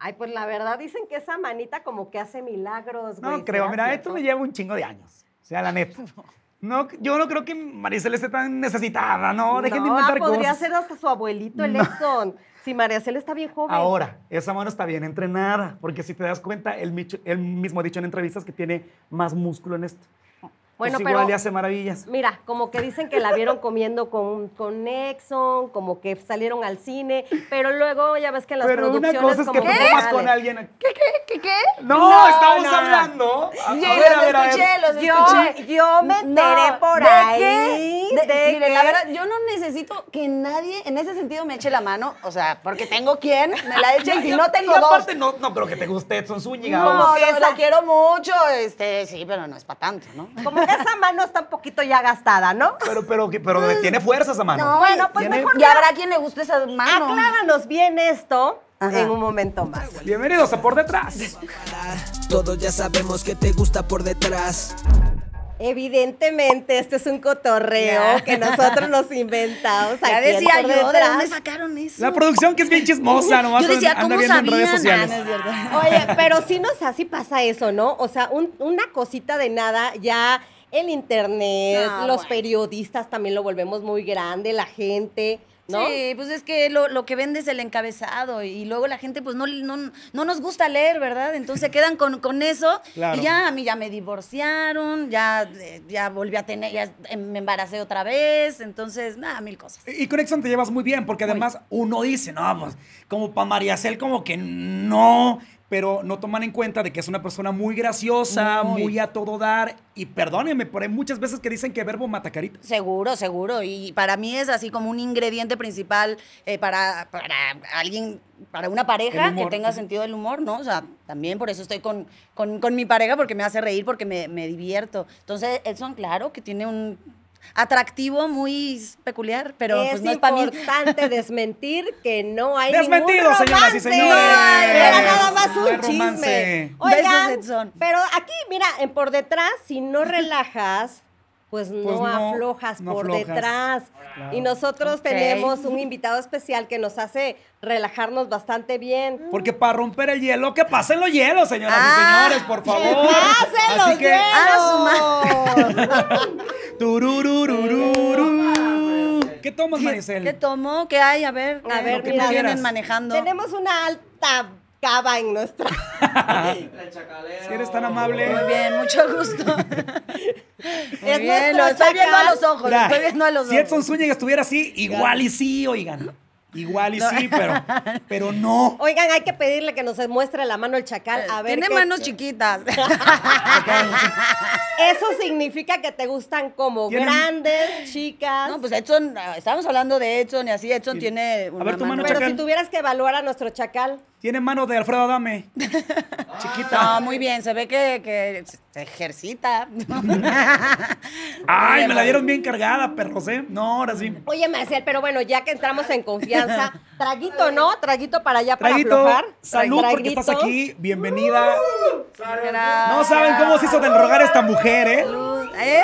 Ay, pues la verdad dicen que esa manita como que hace milagros, güey. No creo, ¿será mira, cierto? esto me lleva un chingo de años. O sea, la neta. No, yo no creo que Maricel esté tan necesitada, no, dejen de inventar podría cosas. ser hasta su abuelito, el No. Exxon. Si María Cel está bien joven. Ahora, esa mano está bien entrenada, porque si te das cuenta, él mismo ha dicho en entrevistas que tiene más músculo en esto. Bueno, Entonces, pero- igual le hace maravillas. Mira, como que dicen que la vieron comiendo con, con Exxon, como que salieron al cine, pero luego ya ves que en las Pero una producciones cosa es que como tú que comas con alguien. ¿Qué, qué, qué, qué? No, No, estamos no, no. hablando. A, a Sí, ver, los a ver, a ver. escuché, los Yo, escuché. yo me enteré No, por ¿de ahí. qué? De- de mire, la verdad, yo no necesito que nadie en ese sentido me eche la mano, o sea, porque tengo quien me la eche y si no tengo y dos. aparte, no, no creo que te guste Edson Zúñiga. No, esa- lo quiero mucho, este, sí, pero no es para tanto, ¿no? Como esa mano está un poquito ya gastada, ¿no? Pero, pero, pero tiene fuerza esa mano. No, bueno, pues Tiene- mejor Y habrá quien le guste esa mano. Acláranos bien esto Ajá. en un momento más. Bienvenidos a Por Detrás. Todos ya sabemos que te gusta por detrás. Evidentemente, este es un cotorreo que nosotros nos inventamos. Ya aquí en decía yo, ¿de Detrás. dónde sacaron eso? La producción que es bien chismosa, nomás Yo decía, anda ¿cómo viendo en redes sabían? sociales. Ah, no. Oye, pero sí nos así pasa eso, ¿no? O sea, un- una cosita de nada, ya el internet, No, los bueno. periodistas también lo volvemos muy grande, la gente, ¿no? Sí, pues es que lo, lo que vende es el encabezado y luego la gente pues no, no, no nos gusta leer, ¿verdad? Entonces se quedan con, con eso Claro. y ya a mí ya me divorciaron, ya, ya volví a tener, ya me embaracé otra vez, entonces, nada, mil cosas. Y con Exxon te llevas muy bien, porque además uno dice, no, pues, como para María Cel, como que no, pero no toman en cuenta de que es una persona muy graciosa, muy, Muy. a todo dar. Y perdónenme, pero hay muchas veces que dicen que verbo mata carita. Seguro, seguro. Y para mí es así como un ingrediente principal eh, para, para alguien, para una pareja que tenga sentido del humor, ¿no? O sea, también por eso estoy con, con, con mi pareja, porque me hace reír, porque me, me divierto. Entonces, Edson, claro, que tiene un atractivo muy peculiar, pero es pues no es para mí. importante desmentir que no hay Desmentido, ningún señoras y romance. señores. Ay, Era nada más No hay un romance. chisme. Oigan, pero aquí, mira, en por detrás, si no relajas, pues no, Pues no, aflojas no por aflojas. detrás. Claro. Y nosotros tenemos un invitado especial que nos hace relajarnos bastante bien. Porque para romper el hielo, que pasen los hielos, señoras Ah, y señores, por favor. ¡Pasen los Así que, hielos! turururururu. ¿Qué tomas, Maricel? ¿Qué tomo? ¿Qué hay? A ver, A ver, que tú quieras. vienen manejando. Tenemos una alta cava en nuestra. Si eres tan amable. Muy bien, mucho gusto. Muy Es bien, lo estoy viendo a los ojos, lo estoy viendo a los si ojos. Edson Zúñiga estuviera así, igual y sí, oigan. Igual y sí, pero, pero no. Oigan, hay que pedirle que nos muestre la mano el chacal. A ver Tiene qué- manos chiquitas. Eso significa que te gustan como Tienen- grandes, chicas. No, pues Edson, estábamos hablando de Edson y así, Edson tiene una ver, tu mano, Pero chacal. si tuvieras que evaluar a nuestro chacal, Tiene mano de Alfredo Adame. Chiquita. No, muy bien, se ve que, que se ejercita. Ay, me la dieron bien cargada, perros, ¿eh? No, ahora sí. oye Marcel, pero bueno, ya que entramos en confianza, traguito, ¿no? Traguito para allá para Traguito, aflojar. salud porque estás aquí. Bienvenida. Gracias. No saben cómo se hizo del rogar esta mujer, ¿eh? Salud. ¿Eh?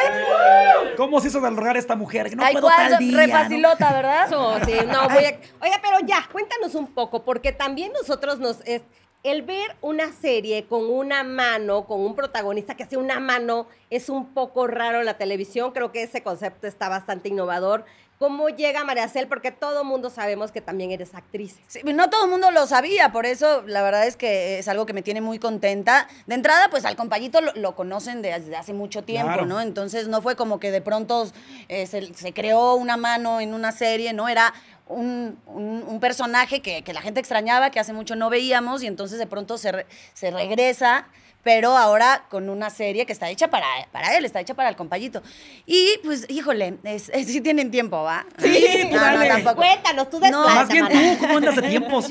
¿Cómo se hizo del rogar esta mujer? No Ay, puedo tal día. Re ¿no? facilota, ¿verdad? Sí, no, voy a... Oiga, pero ya, cuéntanos un poco, porque también nosotros nos... Es, el ver una serie con una mano, con un protagonista que hace una mano, es un poco raro en la televisión. Creo que ese concepto está bastante innovador. ¿Cómo llega María Cel? Porque todo mundo sabemos que también eres actriz. Sí, no todo el mundo lo sabía, por eso la verdad es que es algo que me tiene muy contenta. De entrada, pues al compañito lo, lo conocen desde hace mucho tiempo, Claro. ¿no? Entonces no fue como que de pronto eh, se, se creó una mano en una serie, ¿no? Era un, un- un personaje que, que la gente extrañaba, que hace mucho no veíamos y entonces de pronto se, re- se regresa. Pero ahora con una serie que está hecha para, para él, está hecha para el compañito. Y pues, híjole, es, es- sí tienen tiempo, ¿va? Sí, tú dale. Cuéntanos, tú No, Más bien tú, ¿cómo andas de tiempos?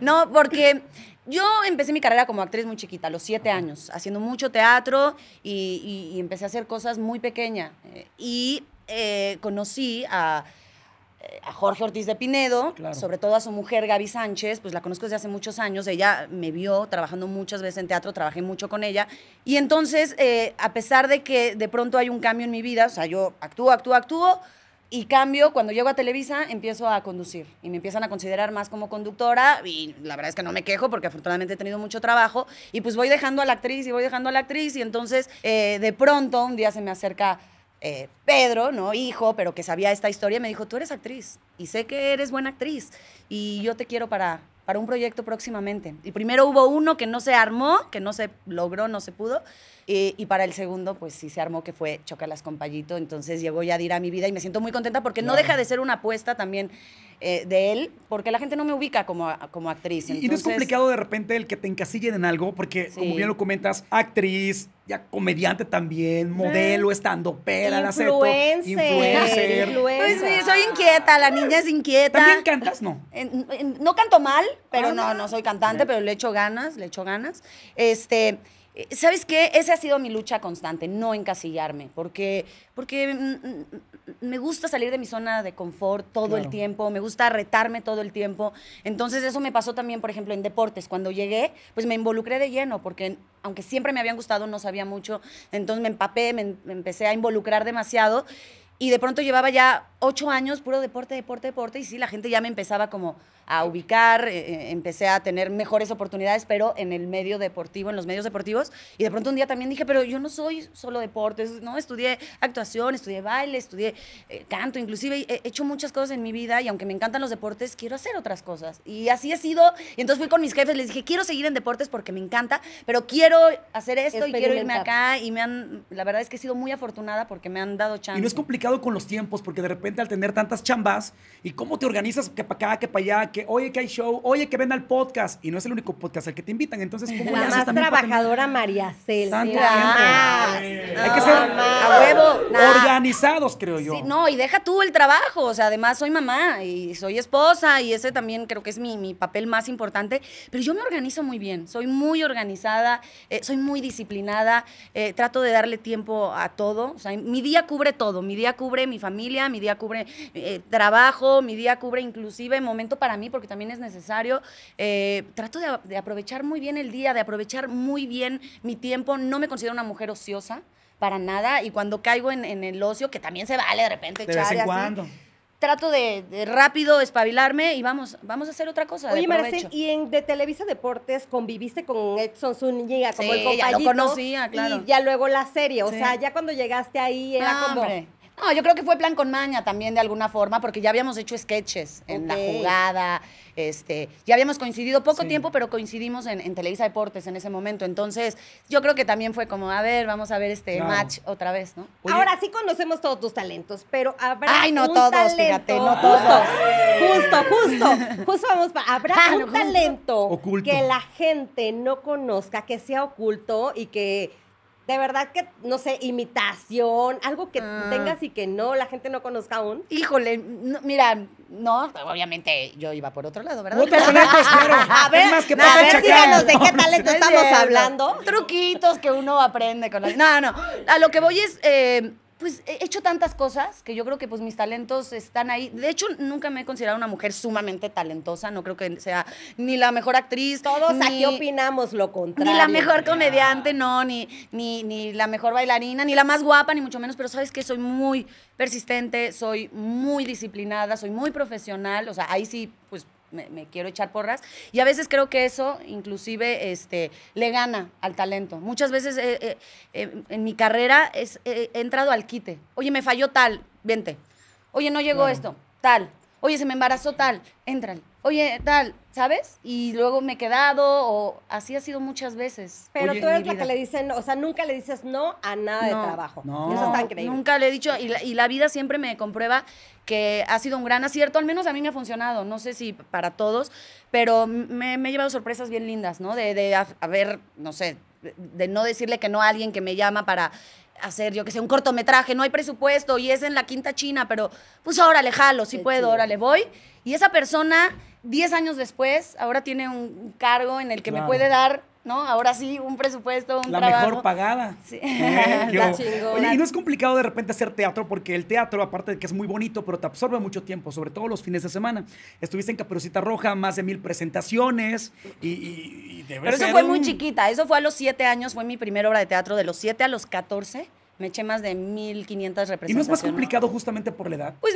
No, porque yo empecé mi carrera como actriz muy chiquita, a los siete años, haciendo mucho teatro y, y- y empecé a hacer cosas muy pequeñas. Eh, y eh, conocí a, a Jorge Ortiz de Pinedo, Claro. sobre todo a su mujer Gaby Sánchez, pues la conozco desde hace muchos años, ella me vio trabajando muchas veces en teatro, trabajé mucho con ella, y entonces, eh, a pesar de que de pronto hay un cambio en mi vida, o sea, yo actúo, actúo, actúo, y cambio, cuando llego a Televisa, empiezo a conducir. Y me empiezan a considerar más como conductora y la verdad es que no me quejo porque afortunadamente he tenido mucho trabajo. Y pues voy dejando a la actriz y voy dejando a la actriz y entonces eh, de pronto un día se me acerca eh, Pedro, ¿no? Hijo, pero que sabía esta historia, me dijo, tú eres actriz y sé que eres buena actriz y yo te quiero para, para un proyecto próximamente. Y primero hubo uno que no se armó, que no se logró, no se pudo. Y, y para el segundo, pues sí se armó, que fue Chocalas con Payito. Entonces llegó Yadira a mi vida y me siento muy contenta porque no deja de ser una apuesta también eh, de él, porque la gente no me ubica como, como actriz. Y- y no es complicado de repente el que te encasillen en algo, porque Sí. como bien lo comentas, actriz, ya comediante también, modelo, estando pera, la Influencer. influencer. Influencer. Pues sí, soy inquieta, la niña es inquieta. ¿También cantas? No. En- en- no canto mal, pero no, no soy cantante, pero le echo ganas, le echo ganas. Este, eh, ¿sabes qué? Esa ha sido mi lucha constante, no encasillarme, porque, porque mm, mm, me gusta salir de mi zona de confort todo Claro. el tiempo, me gusta retarme todo el tiempo. Entonces eso me pasó también, por ejemplo, en deportes. Cuando llegué, pues me involucré de lleno, porque aunque siempre me habían gustado, no sabía mucho. Entonces me empapé, me, me empecé a involucrar demasiado. Y de pronto llevaba ya ocho años puro deporte, deporte, deporte. Y sí, la gente ya me empezaba como a ubicar, eh, eh, empecé a tener mejores oportunidades, pero en el medio deportivo, en los medios deportivos. Y de pronto un día también dije, pero yo no soy solo deportes, ¿no? Estudié actuación, estudié baile, estudié eh, canto, inclusive he hecho muchas cosas en mi vida y aunque me encantan los deportes, quiero hacer otras cosas. Y así he sido. Y entonces fui con mis jefes, les dije, quiero seguir en deportes porque me encanta, pero quiero hacer esto y quiero irme acá. Y me han, la verdad es que he sido muy afortunada porque me han dado chance. Y no es complicado con los tiempos, porque de repente al tener tantas chambas, ¿y cómo te organizas que para acá, que para allá, que oye que hay show, oye que ven al podcast? Y no es el único podcast al que te invitan, entonces ¿cómo La más trabajadora María Cel. Hay que ser a huevo. Organizados, creo yo. Sí, no, y deja tú el trabajo, o sea, además soy mamá y soy esposa y ese también creo que es mi, mi papel más importante, pero yo me organizo muy bien, soy muy organizada, eh, soy muy disciplinada, eh, trato de darle tiempo a todo, o sea, mi día cubre todo, mi día cubre mi familia, mi día cubre eh, trabajo, mi día cubre inclusive momento para mí porque también es necesario, Eh, trato de, de aprovechar muy bien el día, de aprovechar muy bien mi tiempo, no me considero una mujer ociosa. Para nada, y cuando caigo en, en el ocio, que también se vale de repente de echar vez y así, cuando. trato de, de rápido espabilarme y vamos, vamos a hacer otra cosa. Oye, Marcel, y en de Televisa Deportes conviviste con Edson Zúñiga como Sí, el ya lo conocía, claro. Y ya luego la serie, o Sí. sea, ya cuando llegaste ahí era Ah, como... hombre. No, yo creo que fue plan con maña también de alguna forma, porque ya habíamos hecho sketches en la jugada, este, ya habíamos coincidido poco Sí. tiempo, pero coincidimos en, en Televisa Deportes en ese momento. Entonces, yo creo que también fue como, a ver, vamos a ver este Claro. match otra vez, ¿no? Oye, Ahora sí conocemos todos tus talentos, pero habrá Ay, no un todos, talento- fíjate, no Justo, todos. justo, justo, justo vamos para... Habrá Ah, un no, talento Oculto. que la gente no conozca, que sea oculto y que de verdad que, no sé, imitación, algo que Ah. tengas y que no, la gente no conozca aún. Híjole, no, mira, no, obviamente yo iba por otro lado, ¿verdad? Talentos, claro. A ver, Es más que a pasa ver, díganos de qué talento No es estamos hablando. Truquitos que uno aprende con la... No, no. A lo que voy es, eh, pues he hecho tantas cosas que yo creo que pues mis talentos están ahí. De hecho, nunca me he considerado una mujer sumamente talentosa. No creo que sea ni la mejor actriz. Todos ni, aquí opinamos lo contrario. Ni la mejor comediante, no, ni, ni, ni la mejor bailarina, ni la más guapa, ni mucho menos, pero sabes que soy muy persistente, soy muy disciplinada, soy muy profesional, o sea, ahí sí, pues me, me quiero echar porras. Y a veces creo que eso inclusive este, le gana al talento. Muchas veces eh, eh, eh, en mi carrera es, he entrado al quite. Oye, me falló tal, vente. Oye, no llegó Claro. esto, tal. Oye, se me embarazó tal, entran. Oye, tal, ¿sabes? Y luego me he quedado, o así ha sido muchas veces. Pero Oye, tú eres la que le dicen, o sea, nunca le dices no a nada No. de trabajo. No. Eso está increíble. Nunca le he dicho, y la, y la vida siempre me comprueba que ha sido un gran acierto, al menos a mí me ha funcionado, no sé si para todos, pero me, me he llevado sorpresas bien lindas, ¿no? De, de haber, no sé, de no decirle que no a alguien que me llama para hacer, yo que sé, un cortometraje, no hay presupuesto y es en la quinta china, pero pues órale, jalo, sí Qué puedo, chido. órale, voy. Y esa persona, 10 años después, ahora tiene un cargo en el que Claro. me puede dar, ¿no? Ahora sí, un presupuesto, un La trabajo. mejor pagada. Sí. Eh, La chingona. Oye, y no es complicado de repente hacer teatro porque el teatro, aparte de que es muy bonito, pero te absorbe mucho tiempo, sobre todo los fines de semana. Estuviste en Caperucita Roja, más de mil presentaciones y, y- y debe Pero eso fue muy chiquita, eso fue a los siete años, fue mi primera obra de teatro, de los siete a los 14 me eché más de 1500 representaciones. ¿Y no es más complicado justamente por la edad? Pues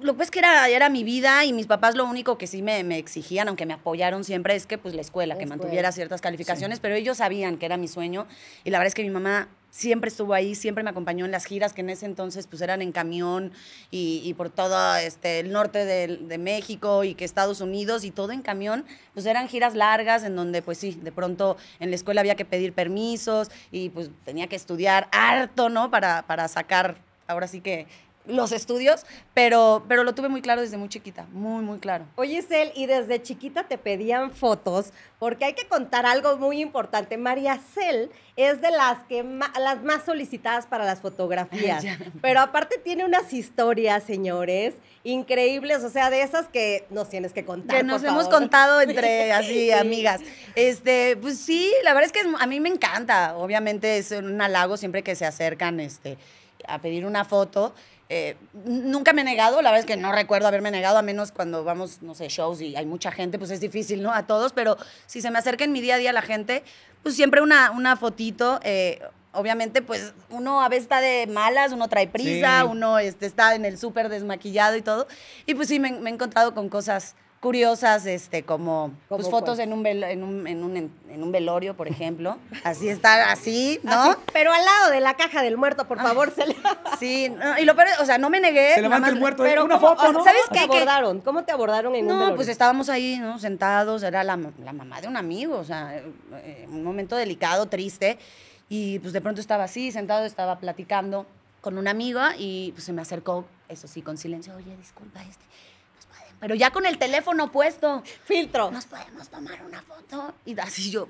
lo que es que era, era mi vida y mis papás lo único que sí me, me exigían, aunque me apoyaron siempre, es que pues la escuela, La que escuela. mantuviera ciertas calificaciones, pero ellos sabían que era mi sueño y la verdad es que mi mamá siempre estuvo ahí, siempre me acompañó en las giras que en ese entonces pues eran en camión y, por todo este, el norte de, de México y que Estados Unidos y todo en camión, pues eran giras largas en donde pues sí, de pronto en la escuela había que pedir permisos y pues tenía que estudiar harto, ¿no? Para, para sacar, ahora sí que los estudios, pero, pero lo tuve muy claro desde muy chiquita, muy, muy claro. Oye, Cel, y desde chiquita te pedían fotos, porque hay que contar algo muy importante. María Cel es de las que las más solicitadas para las fotografías. Pero aparte tiene unas historias, señores, increíbles, o sea, de esas que nos tienes que contar. que nos por hemos favor. contado entre Sí, así sí. amigas. Este, pues sí, la verdad es que a mí me encanta. Obviamente es un halago siempre que se acercan este, a pedir una foto. Eh, nunca me he negado, la verdad es que no recuerdo haberme negado, a menos cuando vamos, no sé, shows y hay mucha gente, pues es difícil, ¿no? A todos, pero si se me acerca en mi día a día la gente, pues siempre una, una fotito. eh, obviamente, pues uno a veces está de malas, uno trae prisa, Sí. uno este, está en el súper desmaquillado y todo. Y pues sí, me, me he encontrado con cosas curiosas, este, como pues, ¿Cómo fotos en un, en, un, en, un, en un velorio, por ejemplo. Así está, así, ¿no? Así, pero al lado de la caja del muerto, por favor, Cel. Sí, no, y lo peor, es- o sea, no me negué. Se levanta el muerto, Pero una ¿cómo- foto, ¿no? ¿Sabes ¿Cómo qué te abordaron? ¿Cómo te abordaron en un No, velorio? pues estábamos ahí, ¿no? Sentados, era la, la mamá de un amigo, o sea, eh, un momento delicado, triste, y pues de pronto estaba así, sentado, estaba platicando con una amiga y pues se me acercó, eso sí, con silencio, oye, disculpa, este, nos pueden-" pero ya con el teléfono puesto, Filtro. nos podemos tomar una foto, y así yo,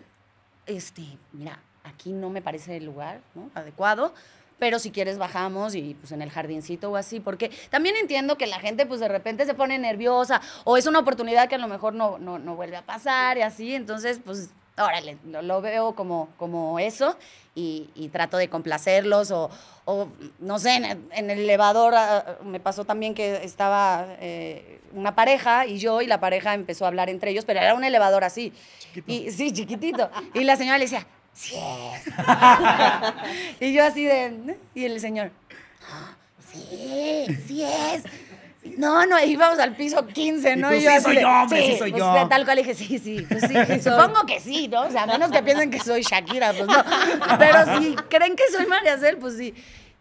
este, mira, aquí no me parece el lugar, ¿no? Adecuado. Pero si quieres bajamos y pues en el jardincito o así, porque también entiendo que la gente pues de repente se pone nerviosa o es una oportunidad que a lo mejor no, no, no vuelve a pasar y así, entonces pues órale, lo, lo veo como, como eso y, y trato de complacerlos o, o, no sé, en, el- en el elevador ah, me pasó también que estaba eh, una pareja y yo y la pareja empezó a hablar entre ellos, pero era un elevador así. Y, sí, chiquitito. Y la señora le decía, sí es. y yo así de, y el señor, "Ah, sí, sí es. No, no, íbamos al piso 15, ¿no? tú, yo "Sí soy de, yo, hombre, sí soy pues, yo". Tal cual dije, sí, sí, pues sí, sí, supongo que sí, ¿no? O sea, a menos que piensen que soy Shakira, pues no. Pero si creen que soy María Cel, pues sí.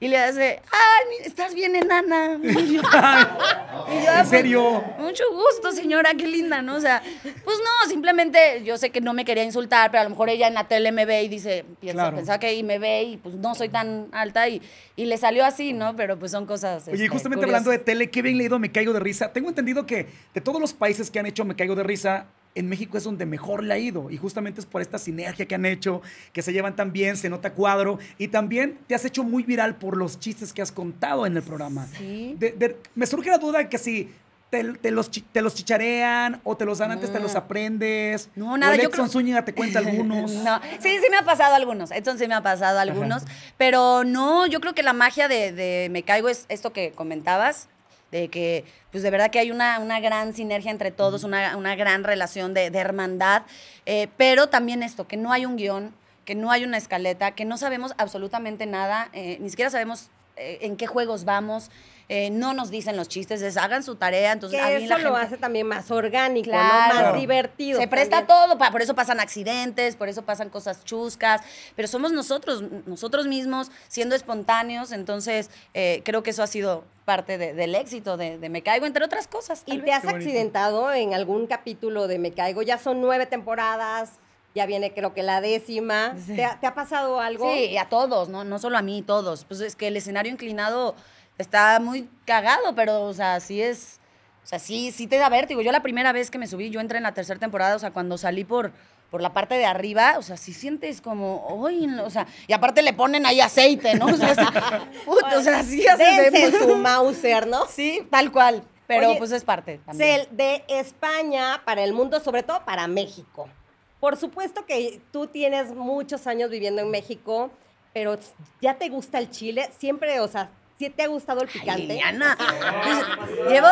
Y le hace, ay, estás bien enana. Y yo, y yo, "Ah, ¿En pues, serio? Mucho gusto, señora, qué linda, ¿no? O sea, pues no, simplemente yo sé que no me quería insultar, pero a lo mejor ella en la tele me ve y dice, piensa, Claro. pensaba que ahí me ve y pues no soy tan alta y, y le salió así, ¿no? Pero pues son cosas. Oye, y este, justamente curiosas. hablando de tele, qué bien leído Me Caigo de Risa. Tengo entendido que de todos los países que han hecho Me Caigo de Risa, en México es donde mejor le ha ido. Y justamente es por esta sinergia que han hecho, que se llevan tan bien, se nota cuadro. Y también te has hecho muy viral por los chistes que has contado en el programa. Sí. De- de- me surge la duda que si te, te los, te los chicharean o te los dan antes, te los aprendes. No, nada, O Edson creo- Zúñiga te cuenta algunos. No, sí, sí me ha pasado algunos. Edson sí me ha pasado algunos. Pero no, yo creo que la magia de, de Me Caigo es esto que comentabas, de que, pues de verdad que hay una, una gran sinergia entre todos, una, una gran relación de, de hermandad. eh, pero también esto, que no hay un guion, que no hay una escaleta, que no sabemos absolutamente nada, eh, ni siquiera sabemos eh, en qué juegos vamos. Eh, no nos dicen los chistes, es hagan su tarea. Entonces, Que a mí eso la lo hace también más orgánico, ¿no? Claro. Más divertido. se presta también. todo, pa- por eso pasan accidentes, por eso pasan cosas chuscas, pero somos nosotros, nosotros mismos siendo espontáneos, entonces eh, creo que eso ha sido parte de- del éxito de, de Me Caigo, entre otras cosas. ¿Y te has accidentado en algún capítulo de Me Caigo? Ya son nueve temporadas, ya viene creo que la décima. Sí. ¿Te, ha, te ha pasado algo? Sí, a todos, ¿no? no solo a mí, todos. Pues es que el escenario inclinado está muy cagado, pero, o sea, sí es. O sea, sí, sí te da vértigo. Yo la primera vez que me subí, yo entré en la tercera temporada, o sea, cuando salí por, por la parte de arriba, o sea, sí sientes como, uy, no", o sea, y aparte le ponen ahí aceite, ¿no? O sea, sí, puta, o sea, sí su Mauser, ¿no? Sí, tal cual. Pero Oye, pues es parte también. De España para el mundo, sobre todo para México. Por supuesto que tú tienes muchos años viviendo en México, pero ya te gusta el Chile. Siempre, o sea, ¿Sí te ha gustado el Ay, picante? Liliana, pues, llevo,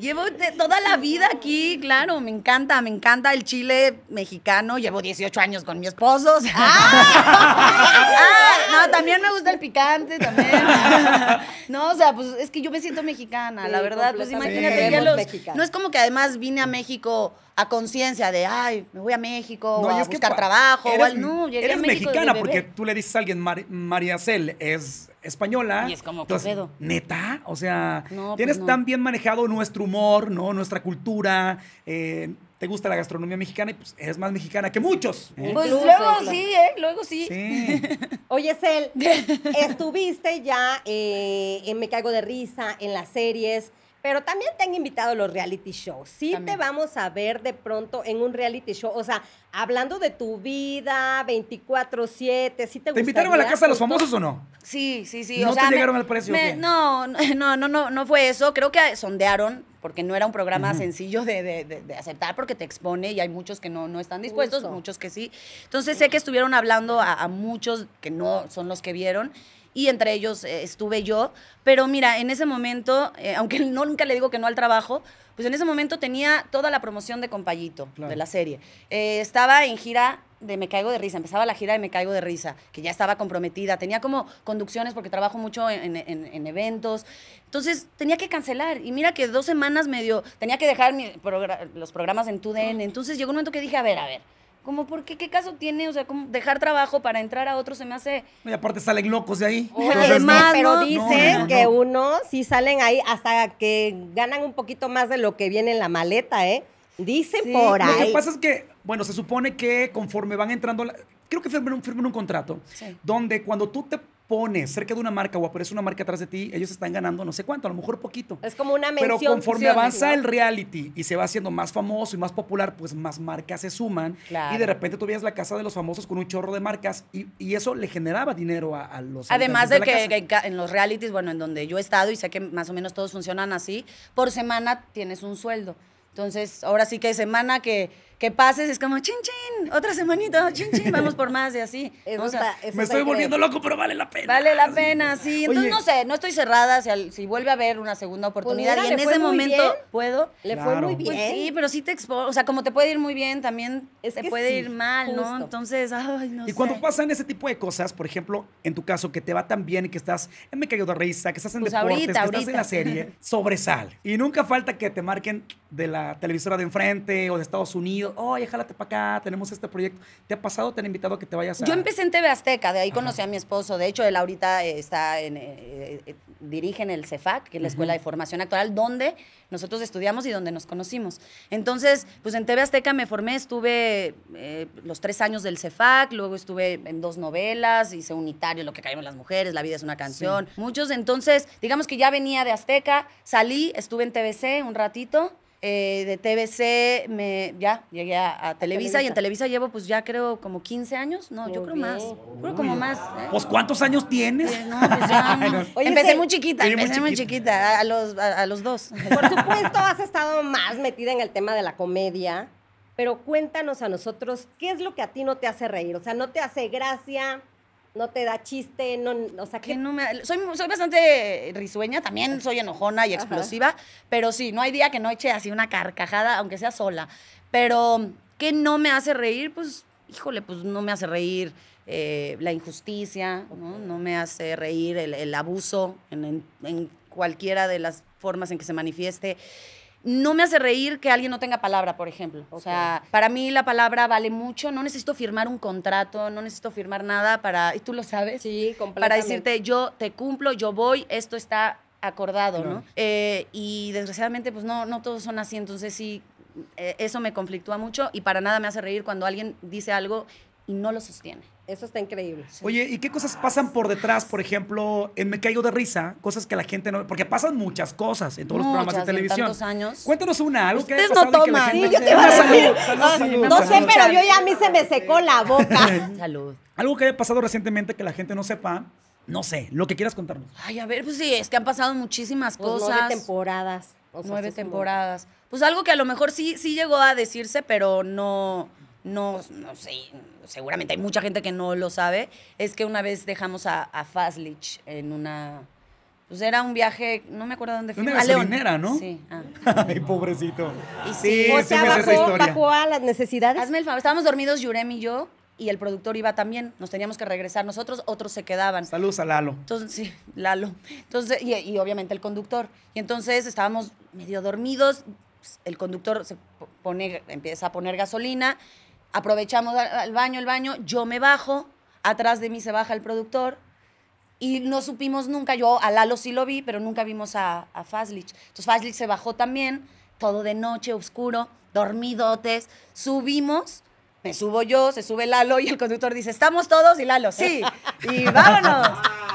llevo toda la vida aquí, claro, me encanta, me encanta el chile mexicano. Llevo 18 años con mi esposo. o sea. Ah, no, también me gusta el picante, también. No, o sea, pues es que yo me siento mexicana, Sí, la verdad. Pues imagínate Sí. Somos los. No es como que además vine a México a conciencia de, ay, me voy a México No, o a es buscar trabajo. o Eres, al- no, llegué eres a México de mexicana porque tú le dices a alguien, Mar- María Cel es española. Y es como, ¿qué Entonces, pedo? Neta, o sea, No, pues tienes no. tan bien manejado nuestro humor, ¿no? Nuestra cultura. eh, te gusta la gastronomía mexicana y pues eres más mexicana que muchos. ¿eh? Pues Incluso, luego claro. sí, ¿eh? Luego sí. Sí. Oye, Cel, estuviste ya eh, en Me Caigo de Risa, en las series, pero también te han invitado a los reality shows. Sí También. te vamos a ver de pronto en un reality show, o sea, hablando de tu vida, 24/7, ¿sí te ¿Te invitaron a la casa de los famosos o no? Sí, sí, sí. ¿No o te sea, me- llegaron al precio me- no, no, no, no, no fue eso. Creo que sondearon, porque no era un programa sencillo de, de- de- de aceptar, porque te expone y hay muchos que no, no están dispuestos, Justo. muchos que sí. Entonces sé que estuvieron hablando a, a muchos que no son los que vieron. Y entre ellos eh, estuve yo. Pero mira, en ese momento, eh, aunque no, nunca le digo que no al trabajo, pues en ese momento tenía toda la promoción de Compayito, Claro. de la serie. Eh, estaba en gira de Me Caigo de Risa, empezaba la gira de Me Caigo de Risa, que ya estaba comprometida, tenía como conducciones porque trabajo mucho en, en- en eventos, entonces tenía que cancelar y mira que dos semanas medio, tenía que dejar mi progra- los programas en TUDN, entonces llegó un momento que dije, a ver, a ver, como por qué, qué caso tiene, o sea, como dejar trabajo para entrar a otro se me hace... Y aparte salen locos de ahí. Oye, Entonces, no. Además, pero no, dicen no, no, que no. uno sí salen ahí hasta que ganan un poquito más de lo que viene en la maleta, ¿eh? Dicen Sí, por Lo ahí. que pasa es que, bueno, se supone que conforme van entrando, la- creo que firman un, firman un contrato Sí. donde cuando tú te pones cerca de una marca o aparece una marca atrás de ti, ellos están ganando no sé cuánto, a lo mejor poquito. Es como una Pero mención. conforme ¿no? avanza el reality y se va haciendo más famoso y más popular, pues más marcas se suman. Claro. Y de repente tú veías la casa de los famosos con un chorro de marcas y, y eso le generaba dinero a, a los Además de que, que en los realities, bueno, en donde yo he estado y sé que más o menos todos funcionan así, por semana tienes un sueldo. Entonces, ahora sí que semana que, que pases es como, chin, chin, otra semanita, chin, chin, vamos por más y así. O sea, está- eso Me estoy volviendo loco, pero vale la pena. Vale la pena, sí. Entonces, Oye. no sé, no estoy cerrada si, al- si vuelve a haber una segunda oportunidad Pues mira, y en ese momento bien. puedo. Le fue muy bien. Pues sí, pero sí te expo, o sea, como te puede ir muy bien, también Es te puede sí, ir mal, ¿no? Entonces, ay, no Y cuando pasan ese tipo de cosas, por ejemplo, en tu caso, que te va tan bien y que estás en Me Caigo de Risa, que estás en Pues deportes, ahorita, que estás en ahorita. la serie, sobresale. Y nunca falta que te marquen de la televisora de enfrente o de Estados Unidos. Oye, jálate para acá, tenemos este proyecto. ¿Te ha pasado? ¿Te han invitado a que te vayas a...? Yo empecé en TV Azteca, de ahí conocí a mi esposo. De hecho, él ahorita eh, está en, eh, eh, dirige en el CEFAC, que es la Escuela de Formación Actual, donde nosotros estudiamos y donde nos conocimos. Entonces, pues en TV Azteca me formé, estuve eh, los tres años del CEFAC, luego estuve en dos novelas, hice unitario, Lo que caemos las mujeres, La vida es una canción, muchos. Entonces, digamos que ya venía de Azteca, salí, estuve en TVC un ratito. Eh, de TVC me, ya llegué a, a Televisa, y en Televisa. Llevo pues ya creo como 15 años, no, yo creo más, creo como más. ¿eh? Pues, ¿cuántos años tienes? Eh, no, pues ya, no. Oye, empecé sí. muy chiquita, Sí, empecé muy chiquita. chiquita, a, a los, a, a los dos. Por supuesto, has estado más metida en el tema de la comedia, pero cuéntanos a nosotros, ¿qué es lo que a ti no te hace reír? O sea, ¿no te hace gracia? ¿No te da chiste? No, o sea, Que ¿qué no me- soy, soy bastante risueña, también soy enojona y Ajá. explosiva, pero sí, no hay día que no eche así una carcajada, aunque sea sola. Pero, ¿qué no me hace reír? Pues, híjole, pues no me hace reír eh, la injusticia, ¿no? No me hace reír el, el abuso en, en- en cualquiera de las formas en que se manifieste. No me hace reír que alguien no tenga palabra, por ejemplo. O sea, para mí la palabra vale mucho. No necesito firmar un contrato, no necesito firmar nada para. Y tú lo sabes Sí, para completamente. decirte yo te cumplo, yo voy, esto está acordado. ¿no? Eh, y desgraciadamente, pues no, no todos son así, entonces sí, eh, eso me conflictúa mucho y para nada me hace reír cuando alguien dice algo y no lo sostiene. Eso está increíble. Oye, ¿y qué cosas pasan por detrás? Por ejemplo, en Me Caigo de Risa, cosas que la gente no... Porque pasan muchas cosas en todos los programas de en televisión. tantos años. Cuéntanos una, algo que haya Ustedes no pasado la toman. Sí, yo te iba a decir. salud, salud, Ah, salud, No salud. sé, pero yo ya a mí se me secó la boca. Salud. Algo que haya pasado recientemente que la gente no sepa, no sé, lo que quieras contarnos. Ay, a ver, pues sí, es que han pasado muchísimas Pues cosas. nueve temporadas. O sea, nueve temporadas. Pues algo que a lo mejor sí, sí llegó a decirse, pero no, no, no sé, seguramente hay mucha gente que no lo sabe, es que una vez dejamos a, a Fazlich en una, Pues era un viaje, no me acuerdo dónde fue. Una a León. gasolinera, ¿no? Sí. ah. Ay, pobrecito. Y Sí, sí, O sí sea, esa bajó, bajó a las necesidades. Hazme el favor, estábamos dormidos Yurem y yo, y el productor iba también. Nos teníamos que regresar nosotros, otros se quedaban. Saludos a Lalo. Entonces, sí, Lalo. Entonces, y, y obviamente el conductor. Y entonces estábamos medio dormidos. pues, El conductor se po- pone, empieza a poner gasolina. Aprovechamos al, baño, el baño. Yo me bajo. Atrás de mí se baja el productor. Y no supimos nunca. Yo a Lalo sí lo vi, pero nunca vimos a, a Fazlich. Entonces Fazlich se bajó también. Todo de noche, oscuro, dormidotes. Subimos. Me subo yo, se sube Lalo y el conductor dice, ¿estamos todos? Y Lalo, sí. Y vámonos.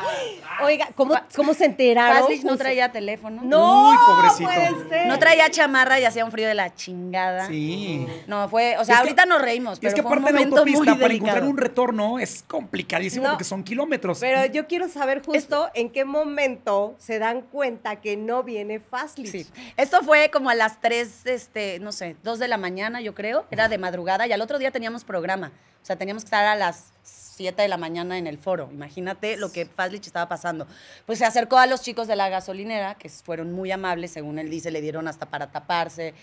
Oiga, ¿cómo, cómo se enteraron? Fazlich no traía teléfono. No, Uy, pobrecito. puede ser. No traía chamarra y hacía un frío de la chingada. Sí. No, fue, o sea, Es que- ahorita nos reímos, pero es que fue un aparte de autopista, para encontrar un retorno es complicadísimo No. porque son kilómetros. Pero yo quiero saber justo en qué momento se dan cuenta que no viene Fastly. Sí. Esto fue como a las 3, este, no sé, 2 de la mañana, yo creo. Era de madrugada y al otro día teníamos programa. O sea, teníamos que estar a las 7 de la mañana en el foro. Imagínate lo que Fazlich estaba pasando. Pues se acercó a los chicos de la gasolinera, que fueron muy amables, según él dice, le dieron hasta para taparse.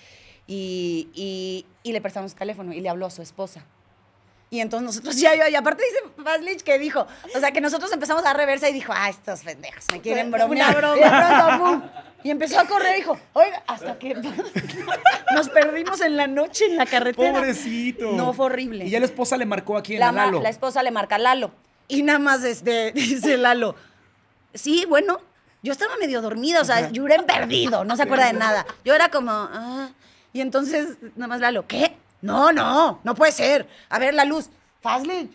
Y, y- y le prestamos el teléfono y le habló a su esposa. Y entonces nosotros ya, y aparte dice Fazlich que dijo, o sea, que nosotros empezamos a reversa y dijo, ah, estos pendejos me quieren Una bromear. broma. Y empezó a correr y dijo, oiga, hasta que nos perdimos en la noche en la carretera. Pobrecito. No, fue horrible. Y ya la esposa le marcó aquí en la, Lalo. la esposa le marca a Lalo. Y nada más este, dice Lalo, sí, bueno, yo estaba medio dormida, o sea, era perdido, no se acuerda de nada. Yo era como, ah. Y entonces, nada más Lalo, ¿qué? No, no, no puede ser. A ver, la luz. Fazlich.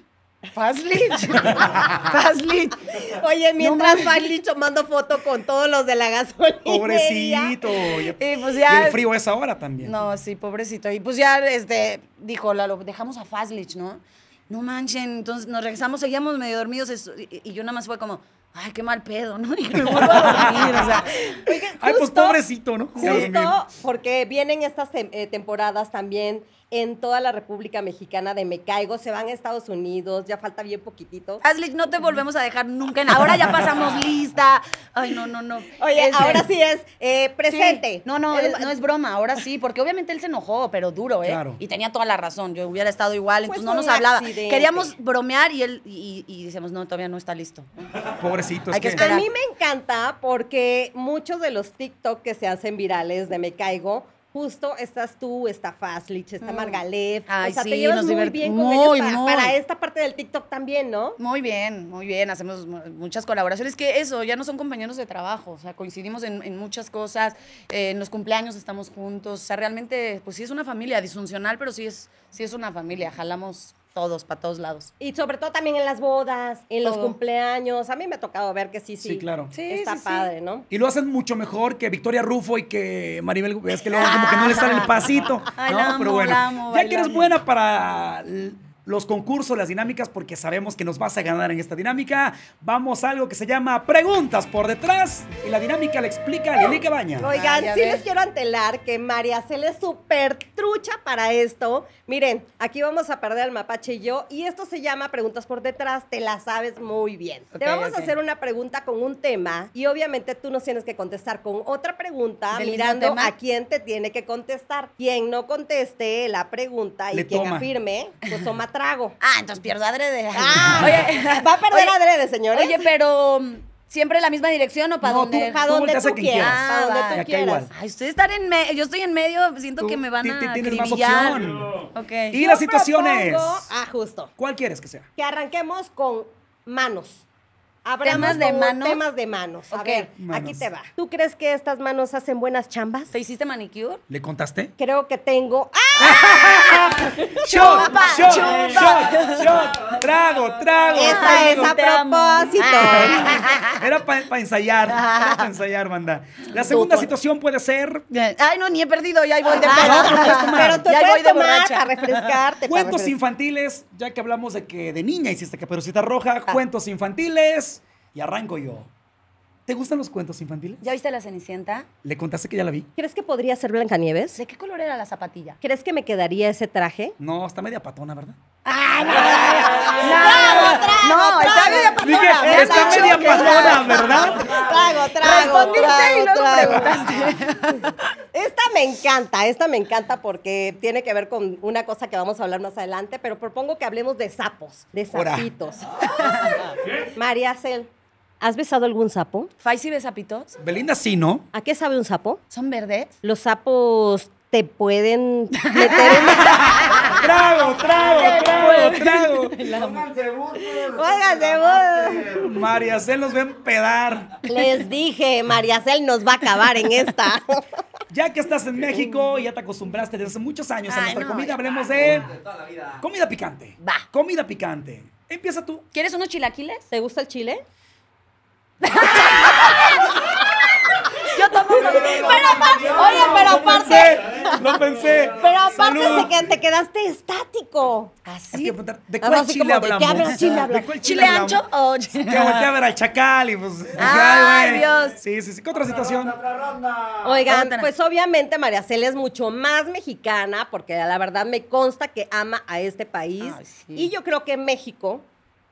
Fazlich. Fazlich. Oye, mientras mames. Fastly tomando foto con todos los de la gasolina. Pobrecito. Y, Y pues y el frío es ahora también. No, sí, pobrecito. Y pues ya, este, dijo Lalo, dejamos a Fazlich, ¿no? No manchen. Entonces nos regresamos, seguíamos medio dormidos y, y yo nada más fue como, ay, qué mal pedo, ¿no? Y me vuelvo a dormir, o sea. Oigan, Ay, pues pobrecito, ¿no? Justo porque vienen estas eh, temporadas también en toda la República Mexicana de Me Caigo. Se van a Estados Unidos, ya falta bien poquitito. Fazlich, no te volvemos a dejar nunca. en- Ahora ya pasamos lista. Ay, no, no, no. Oye, ahora sí es eh, presente. Sí. No, no, no es broma, ahora sí, porque obviamente él se enojó, pero duro, ¿eh? Claro. Y tenía toda la razón, yo hubiera estado igual, Pues entonces no nos hablaba. accidente. Queríamos bromear y él, y, y decíamos, no, todavía no está listo. Pobrecito. es Hay que que- esperar. A mí me encanta porque muchos de los TikTok que se hacen virales de Me Caigo, justo estás tú, está Fastlich, está Mm. Margalef. Ay, o sea, sí, te llevas nos muy divert- bien con muy, ellos para, muy. para esta parte del TikTok también, ¿no? Muy bien, muy bien, hacemos mu- muchas colaboraciones, que eso, ya no son compañeros de trabajo, o sea, coincidimos en, en muchas cosas, eh, en los cumpleaños estamos juntos, o sea, realmente, pues sí es una familia disfuncional, pero sí es, sí es una familia, jalamos todos, para todos lados. Y sobre todo también en las bodas, en los cumpleaños. A mí me ha tocado ver que sí, sí. Sí, claro. Sí, Está sí, sí. padre, ¿no? Y lo hacen mucho mejor que Victoria Rufo y que Maribel. Es que luego como que no le sale el pasito. Ay, ¿no? la amo, Pero bueno. la amo, ya que eres buena para l- los concursos, las dinámicas, porque sabemos que nos vas a ganar en esta dinámica, vamos a algo que se llama Preguntas por detrás. Y la dinámica la explica Lili Cabaña. Oigan, ya sí ves. les quiero antelar que María Cel es súper trucha para esto. Miren, aquí vamos a perder al mapache y yo. Y esto se llama Preguntas por detrás. Te la sabes muy bien. Te vamos a hacer una pregunta con un tema. Y obviamente tú nos tienes que contestar con otra pregunta, ¿Del mismo mirando a quién te tiene que contestar. Quien no conteste la pregunta y Le quien toma. afirme, pues toma trago. Ah, entonces pierdo adrede. Ah, Oye, va a perder oye, adrede, señores. Oye, pero mm, siempre la misma dirección o para No, dónde? tú- para tú donde volteas a tú quien quieras, para donde Ah, tú quieras. igual. Ay, ustedes están en medio, yo estoy en medio, siento Tú que me van a ti- tienes más opción. Ok. Y Yo las situaciones. ah, justo. ¿Cuál quieres que sea? que arranquemos con manos. ¿Temas de manos? Temas de manos. A Ok. ver, Manos. aquí te va. ¿Tú crees que estas manos hacen buenas chambas? ¿Te hiciste manicure? ¿Le contaste? Creo que tengo. ¡Ah! ¡Shot! Chupa, ¡Shot! chupa. ¡Shot! ¡Shot! ¡Trago! ¡Trago! Esta es a propósito. Era para ensayar. Era para ensayar, banda. La segunda situación puede ser Ay, no, ni he perdido, ya ahí voy de Ah, pedo. no, puedes tomar. Pero tú Ya puedes voy de tomar borracha. para refrescarte. para cuentos refres- infantiles, ya que hablamos de que de niña hiciste Caperucita Roja, cuentos infantiles, y arranco yo. ¿Te gustan los cuentos infantiles? ¿Ya viste la Cenicienta? ¿Le contaste que ya la vi? ¿Crees que podría ser Blancanieves? ¿De qué color era la zapatilla? ¿Crees que me quedaría ese traje? No, está media patona, ¿verdad? ¡Ah, no! No, está medio patona. Dije, está media patona. ¿verdad? Trago, trago, Respondiste y preguntaste. Esta me encanta, esta me encanta porque tiene que ver con una cosa que vamos a hablar más adelante, pero propongo que hablemos de sapos, de sapitos. María Cel, ¿has besado algún sapo? ¿Faisy besapitos? Belinda sí, ¿no? ¿A qué sabe un sapo? ¿Son verdes? Los sapos te pueden meter en... Trago, trago, trago, trago. Pónganse vos. María Cel nos va a empedar. Les dije, María Cel nos va a acabar en esta. Ya que estás en México y ya te acostumbraste desde hace muchos años a nuestra no, comida, hablemos de comida picante. Va. Comida picante. Empieza tú. ¿Quieres unos chilaquiles? ¿Te gusta el chile? Yo tomo. Pero aparte, oye, pero aparte, pensé, lo pensé. pero aparte Salud. se que te quedaste estático. Es ¿Así? que preguntar, ¿de cuál sí chile como, ¿de qué hablamos? Chile hablamos. ¿De cuál ¿Chile hablamos? ancho o Que volteé a ver al chacal y pues. Ay. Dios. Sí, sí, sí. ¿Qué otra situación? Oigan, pues obviamente María Celia es mucho más mexicana porque la verdad me consta que ama a este país. Ay, sí. Y yo creo que México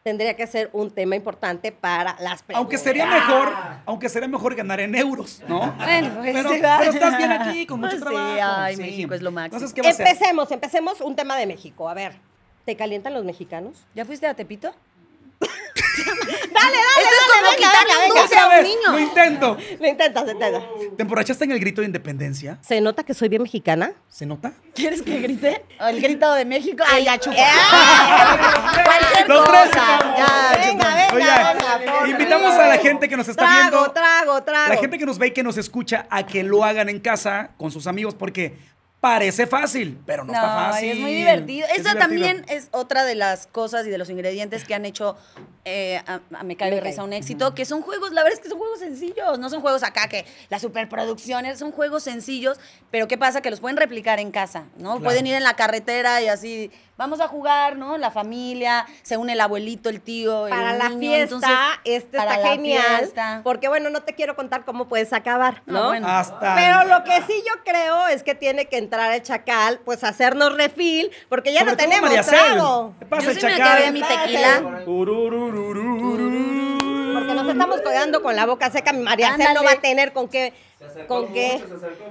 tendría que ser un tema importante para las preguntas. Aunque sería mejor, aunque sería mejor ganar en euros, ¿no? Bueno, pues pero, sí, pero estás bien aquí, con mucho Pues sí, trabajo. ay, México es lo máximo. Entonces, ¿qué va a hacer? Empecemos, empecemos un tema de México. A ver, ¿te calientan los mexicanos? ¿Ya fuiste a Tepito? Dale, dale, Esto es dale, como venga, quitarle venga, un venga. dulce a Otra un vez, niño. Lo intento. Lo intentas, lo intentas. ¿Te emborrachaste en el grito de independencia? ¿Se nota que soy bien mexicana? ¿Se nota? ¿Quieres que grite? ¿O el grito de México? Ay, ya chupa. ¡Eh! Cualquier Los tres. cosa. Ya, Venga, venga, venga, por invitamos a la gente que nos está trago, viendo. Trago, trago, La gente que nos ve y que nos escucha a que lo hagan en casa con sus amigos porque parece fácil, pero no, está fácil. es muy divertido. Es Esa divertido. también es otra de las cosas y de los ingredientes que han hecho eh, a, a Me Me Risa Caigo. un éxito, que son juegos, la verdad es que son juegos sencillos, no son juegos acá que las superproducciones, son juegos sencillos, pero ¿qué pasa? Que los pueden replicar en casa, ¿no? Claro. Pueden ir en la carretera y así, vamos a jugar, ¿no? La familia, se une el abuelito, el tío, el Para la niño, fiesta, entonces, este para está la genial. fiesta. Porque bueno, no te quiero contar cómo puedes acabar, No, ¿no? bueno. Hasta. Pero lo que sí yo creo es que tiene que entrar el chacal, pues hacernos refil, porque ya Sobre no tenemos trago. ¿Qué pasa, Yo el sí me chacal? acabé mi tequila. Porque nos estamos colgando con la boca seca. María Cel no va a tener con qué. ¿Con qué?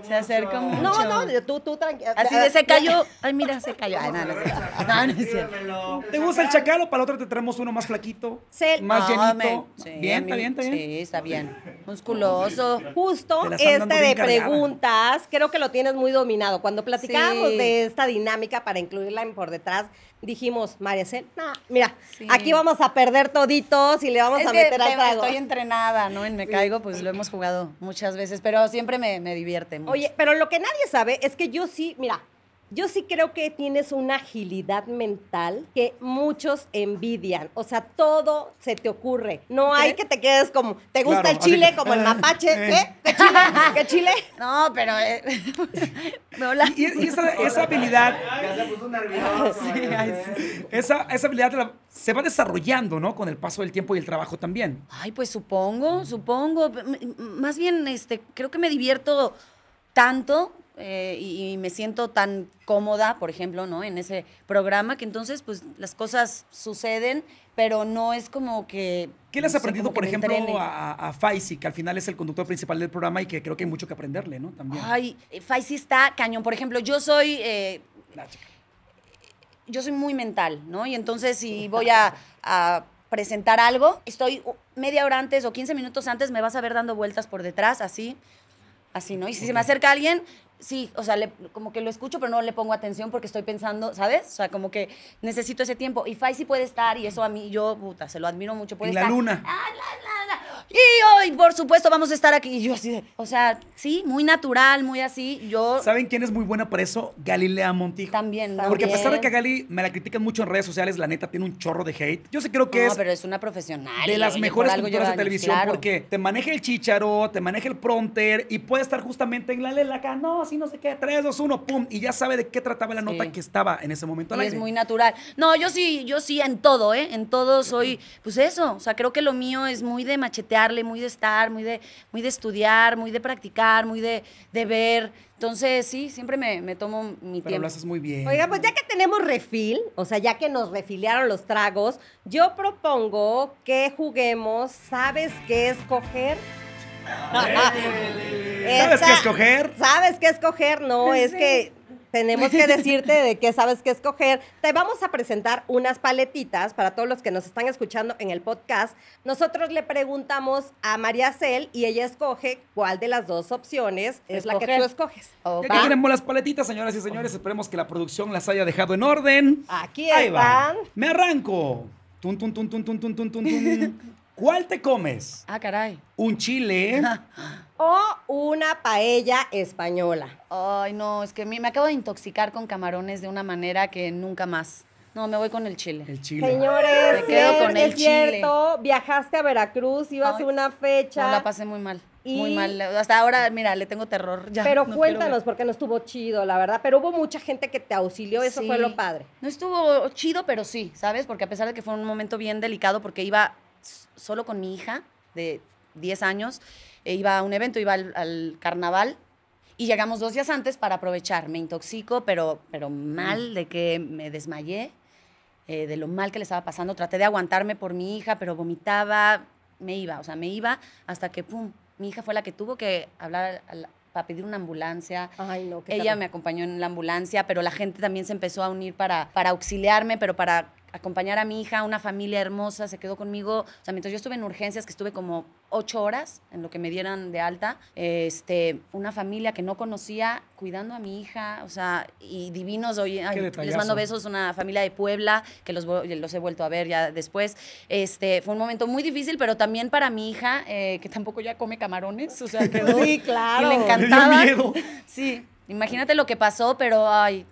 Se acerca mucho. No, no, tú, tú tranquila. Así de se cayó. Ay, mira, se cayó. Ay, no, no, no, no cierto. ¿Te gusta el chacal o para la otra te traemos uno más flaquito? Cel- Más No, llenito. sí, bien, está bien, está bien. Sí, está bien. Musculoso. Justo este de preguntas, creo que lo tienes muy dominado. Cuando platicábamos Sí. de esta dinámica para incluirla en por detrás, dijimos, María Cel, "Nah, mira, Sí. aquí vamos a perder toditos y le vamos Es a que meter al te- trago. estoy entrenada, ¿no? En Me Caigo, pues lo hemos jugado muchas veces, pero siempre me, me divierte mucho. Oye, pero lo que nadie sabe es que yo sí, mira, yo sí creo que tienes una agilidad mental que muchos envidian. O sea, todo se te ocurre. No hay que te quedes como, ¿te gusta Claro, el chile que- como el mapache? Eh. ¿Eh? ¿Qué chile? ¿Qué chile? No, pero... eh, me hola. Y, y esa, esa habilidad, Sí, ay, sí. esa, esa habilidad la- se va desarrollando, ¿no? Con el paso del tiempo y el trabajo también. Ay, pues supongo, supongo. M- Más bien, este, creo que me divierto tanto eh, y, y me siento tan cómoda, por ejemplo, ¿no? En ese programa, que entonces, pues, las cosas suceden, pero no es como que... ¿Qué le has no sé, aprendido, por ejemplo, entrene. a, a Faisy, que al final es el conductor principal del programa y que creo que hay mucho que aprenderle, ¿no? También. Ay, eh, Faisy está cañón. Por ejemplo, yo soy... eh, La chica. yo soy muy mental, ¿no? Y entonces si voy a, a presentar algo, estoy media hora antes o 15 minutos antes, me vas a ver dando vueltas por detrás, así, así, ¿no? Y si se me acerca alguien, sí, o sea, le- como que lo escucho, pero no le pongo atención porque estoy pensando, ¿sabes? O sea, como que necesito ese tiempo. Y Faisy puede estar, y eso a mí, yo, puta, se lo admiro mucho, puede En la estar. luna. "Ah, la, la, la". Y hoy, por supuesto, vamos a estar aquí. Y yo así de, o sea, sí, muy natural, muy así. Yo ¿Saben quién es muy buena para eso? Galilea Montijo. también, ¿no? Porque a pesar de que a Gali me la critican mucho en redes sociales, la neta tiene un chorro de hate. Yo sí creo que no, es pero es una profesional. de las mejores conductoras de televisión claro. porque te maneja el chicharo, te maneja el pronter y puede estar justamente en la lela acá, no, así no sé qué, 3, 2, 1, pum, y ya sabe de qué trataba la Sí. nota que estaba en ese momento al Y es muy natural. No, yo sí, yo sí en todo, ¿eh? En todo soy, pues eso. O sea, creo que lo mío es muy de machetear chambearle, muy de estar, muy de, muy de estudiar, muy de practicar, muy de, de ver. Entonces, sí, siempre me, me tomo mi Pero tiempo. lo haces muy bien. Oiga, pues ya que tenemos refil, o sea, ya que nos refiliaron los tragos, yo propongo que juguemos, ¿sabes qué escoger? ¿Sabes qué escoger? ¿Sabes qué escoger? No, es que tenemos que decirte de qué sabes qué escoger. Te vamos a presentar unas paletitas para todos los que nos están escuchando en el podcast. Nosotros le preguntamos a María Cel y ella escoge cuál de las dos opciones es la que tú escoges. ¿Opa? Tenemos las paletitas, señoras y señores. Esperemos que la producción las haya dejado en orden. Aquí Ahí están. Va. Me arranco. Tun, tun, tun, tun, tun, tun, tun, tun. ¿Cuál te comes? Ah, caray. ¿Un chile? O una paella española. Ay, no, es que me, me acabo de intoxicar con camarones de una manera que nunca más. No, me voy con el chile. El chile. Señores, Me quedo con el es cierto, viajaste a Veracruz, ibas Ay, a una fecha. No, la pasé muy mal. Muy mal. Hasta ahora, mira, le tengo terror. Ya, pero no quiero cuéntanos, ver. porque no estuvo chido, la verdad. Pero hubo mucha gente que te auxilió, eso Sí. fue lo padre. No estuvo chido, pero sí, ¿sabes? Porque a pesar de que fue un momento bien delicado, porque iba solo con mi hija de 10 años, e iba a un evento, iba al, al carnaval, y llegamos dos días antes para aprovechar. Me intoxico, pero, pero mal, de que me desmayé, eh, de lo mal que le estaba pasando. Traté de aguantarme por mi hija, pero vomitaba, me iba, o sea, me iba hasta que, pum, mi hija fue la que tuvo que hablar a la- para pedir una ambulancia. Ay, no, Ella me acompañó en la ambulancia, pero la gente también se empezó a unir para, para auxiliarme, pero para acompañar a mi hija, una familia hermosa, se quedó conmigo. O sea, mientras yo estuve en urgencias, que estuve como ocho horas en lo que me dieran de alta, este, una familia que no conocía cuidando a mi hija, o sea, y divinos, ay, les mando besos, una familia de Puebla, que los, los he vuelto a ver ya después. Este, fue un momento muy difícil, pero también para mi hija, eh, que tampoco ya come camarones, o sea, quedó... Sí, claro. Y le Le dio encantaba. miedo. Sí, imagínate lo que pasó, pero ay,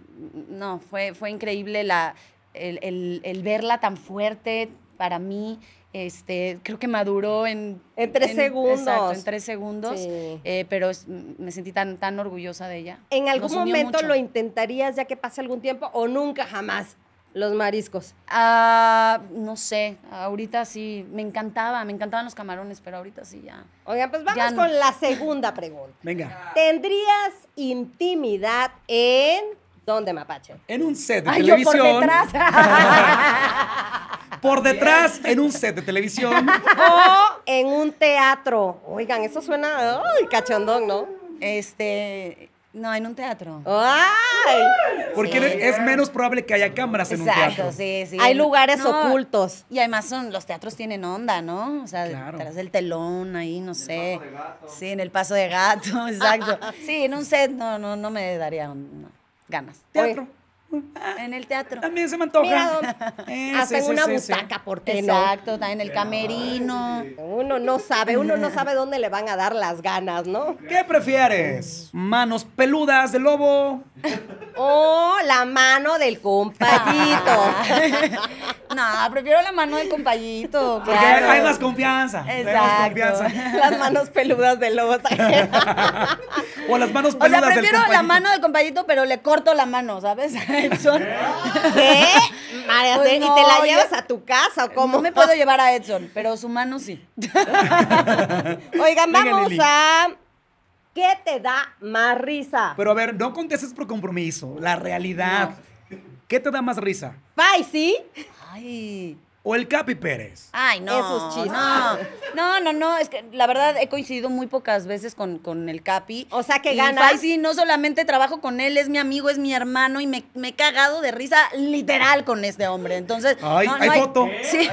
no, fue, fue increíble la, el, el- el verla tan fuerte para mí. Este, creo que maduró en... En tres segundos. Exacto, en tres segundos. Sí. Eh, pero es- me sentí tan, tan orgullosa de ella. ¿En algún momento mucho. lo intentarías ya que pase algún tiempo o nunca jamás? Los mariscos. Ah, no sé, ahorita sí, me encantaba, me encantaban los camarones, pero ahorita sí ya. Oigan, pues Ya vamos no. con la segunda pregunta. Venga. ¿Tendrías intimidad en dónde, Mapache? En un set de Ay, yo por televisión. detrás. Por detrás, en un set de televisión. o en un teatro. Oigan, eso suena ay, cachondón, ¿no? Este, no, en un teatro. ¡Ay! Porque Sí. es menos probable que haya cámaras en un Exacto, teatro. sí, sí. Hay lugares No, ocultos. Y además son, los teatros tienen onda, ¿no? O sea, Claro. detrás del telón, ahí, no sé. Sí, en el paso de gato, exacto. Sí, en un set no, no, no me daría no, ganas. Teatro. En el teatro. También se me antoja. Mira, don- Eh, hasta sí, en sí, una sí, sí. butaca, ¿por qué no? Exacto, está en el camerino. Uno no sabe, uno no sabe dónde le van a dar las ganas, ¿no? ¿Qué prefieres? ¿Manos peludas de lobo? O la mano del compayito. no, prefiero la mano del compayito. Porque claro. hay más confianza. hay más Exacto. confianza. Las manos peludas del lobo. O las manos O peludas sea, del prefiero la mano del compayito, pero le corto la mano, ¿sabes? Edson. ¿Qué? María Pues ¿Y no, te la llevas a tu casa o cómo? No me puedo llevar a Edson, pero su mano sí. Oigan, Venga, vamos Lili. a... ¿Qué te da más risa? Pero a ver, no contestes por compromiso. La realidad. ¿Qué te da más risa? ¿Spicy? Ay. ¿O el Capi Pérez? Ay, no. Esos chistes. No, no, no, no. Es que la verdad he coincidido muy pocas veces con, con el Capi. O sea, que y gana. Faisy no solamente trabajo con él, es mi amigo, es mi hermano y me, me he cagado de risa literal con este hombre. Entonces. Ay, no, no hay foto. Sí.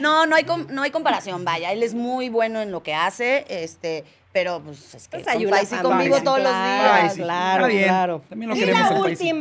no, no hay, com- no hay comparación, vaya. Él es muy bueno en lo que hace, este. Pero pues es que Pues con Faisy conmigo todos los Claro, días. Ay, sí. claro, Está bien. claro. También lo y queremos la Faisy.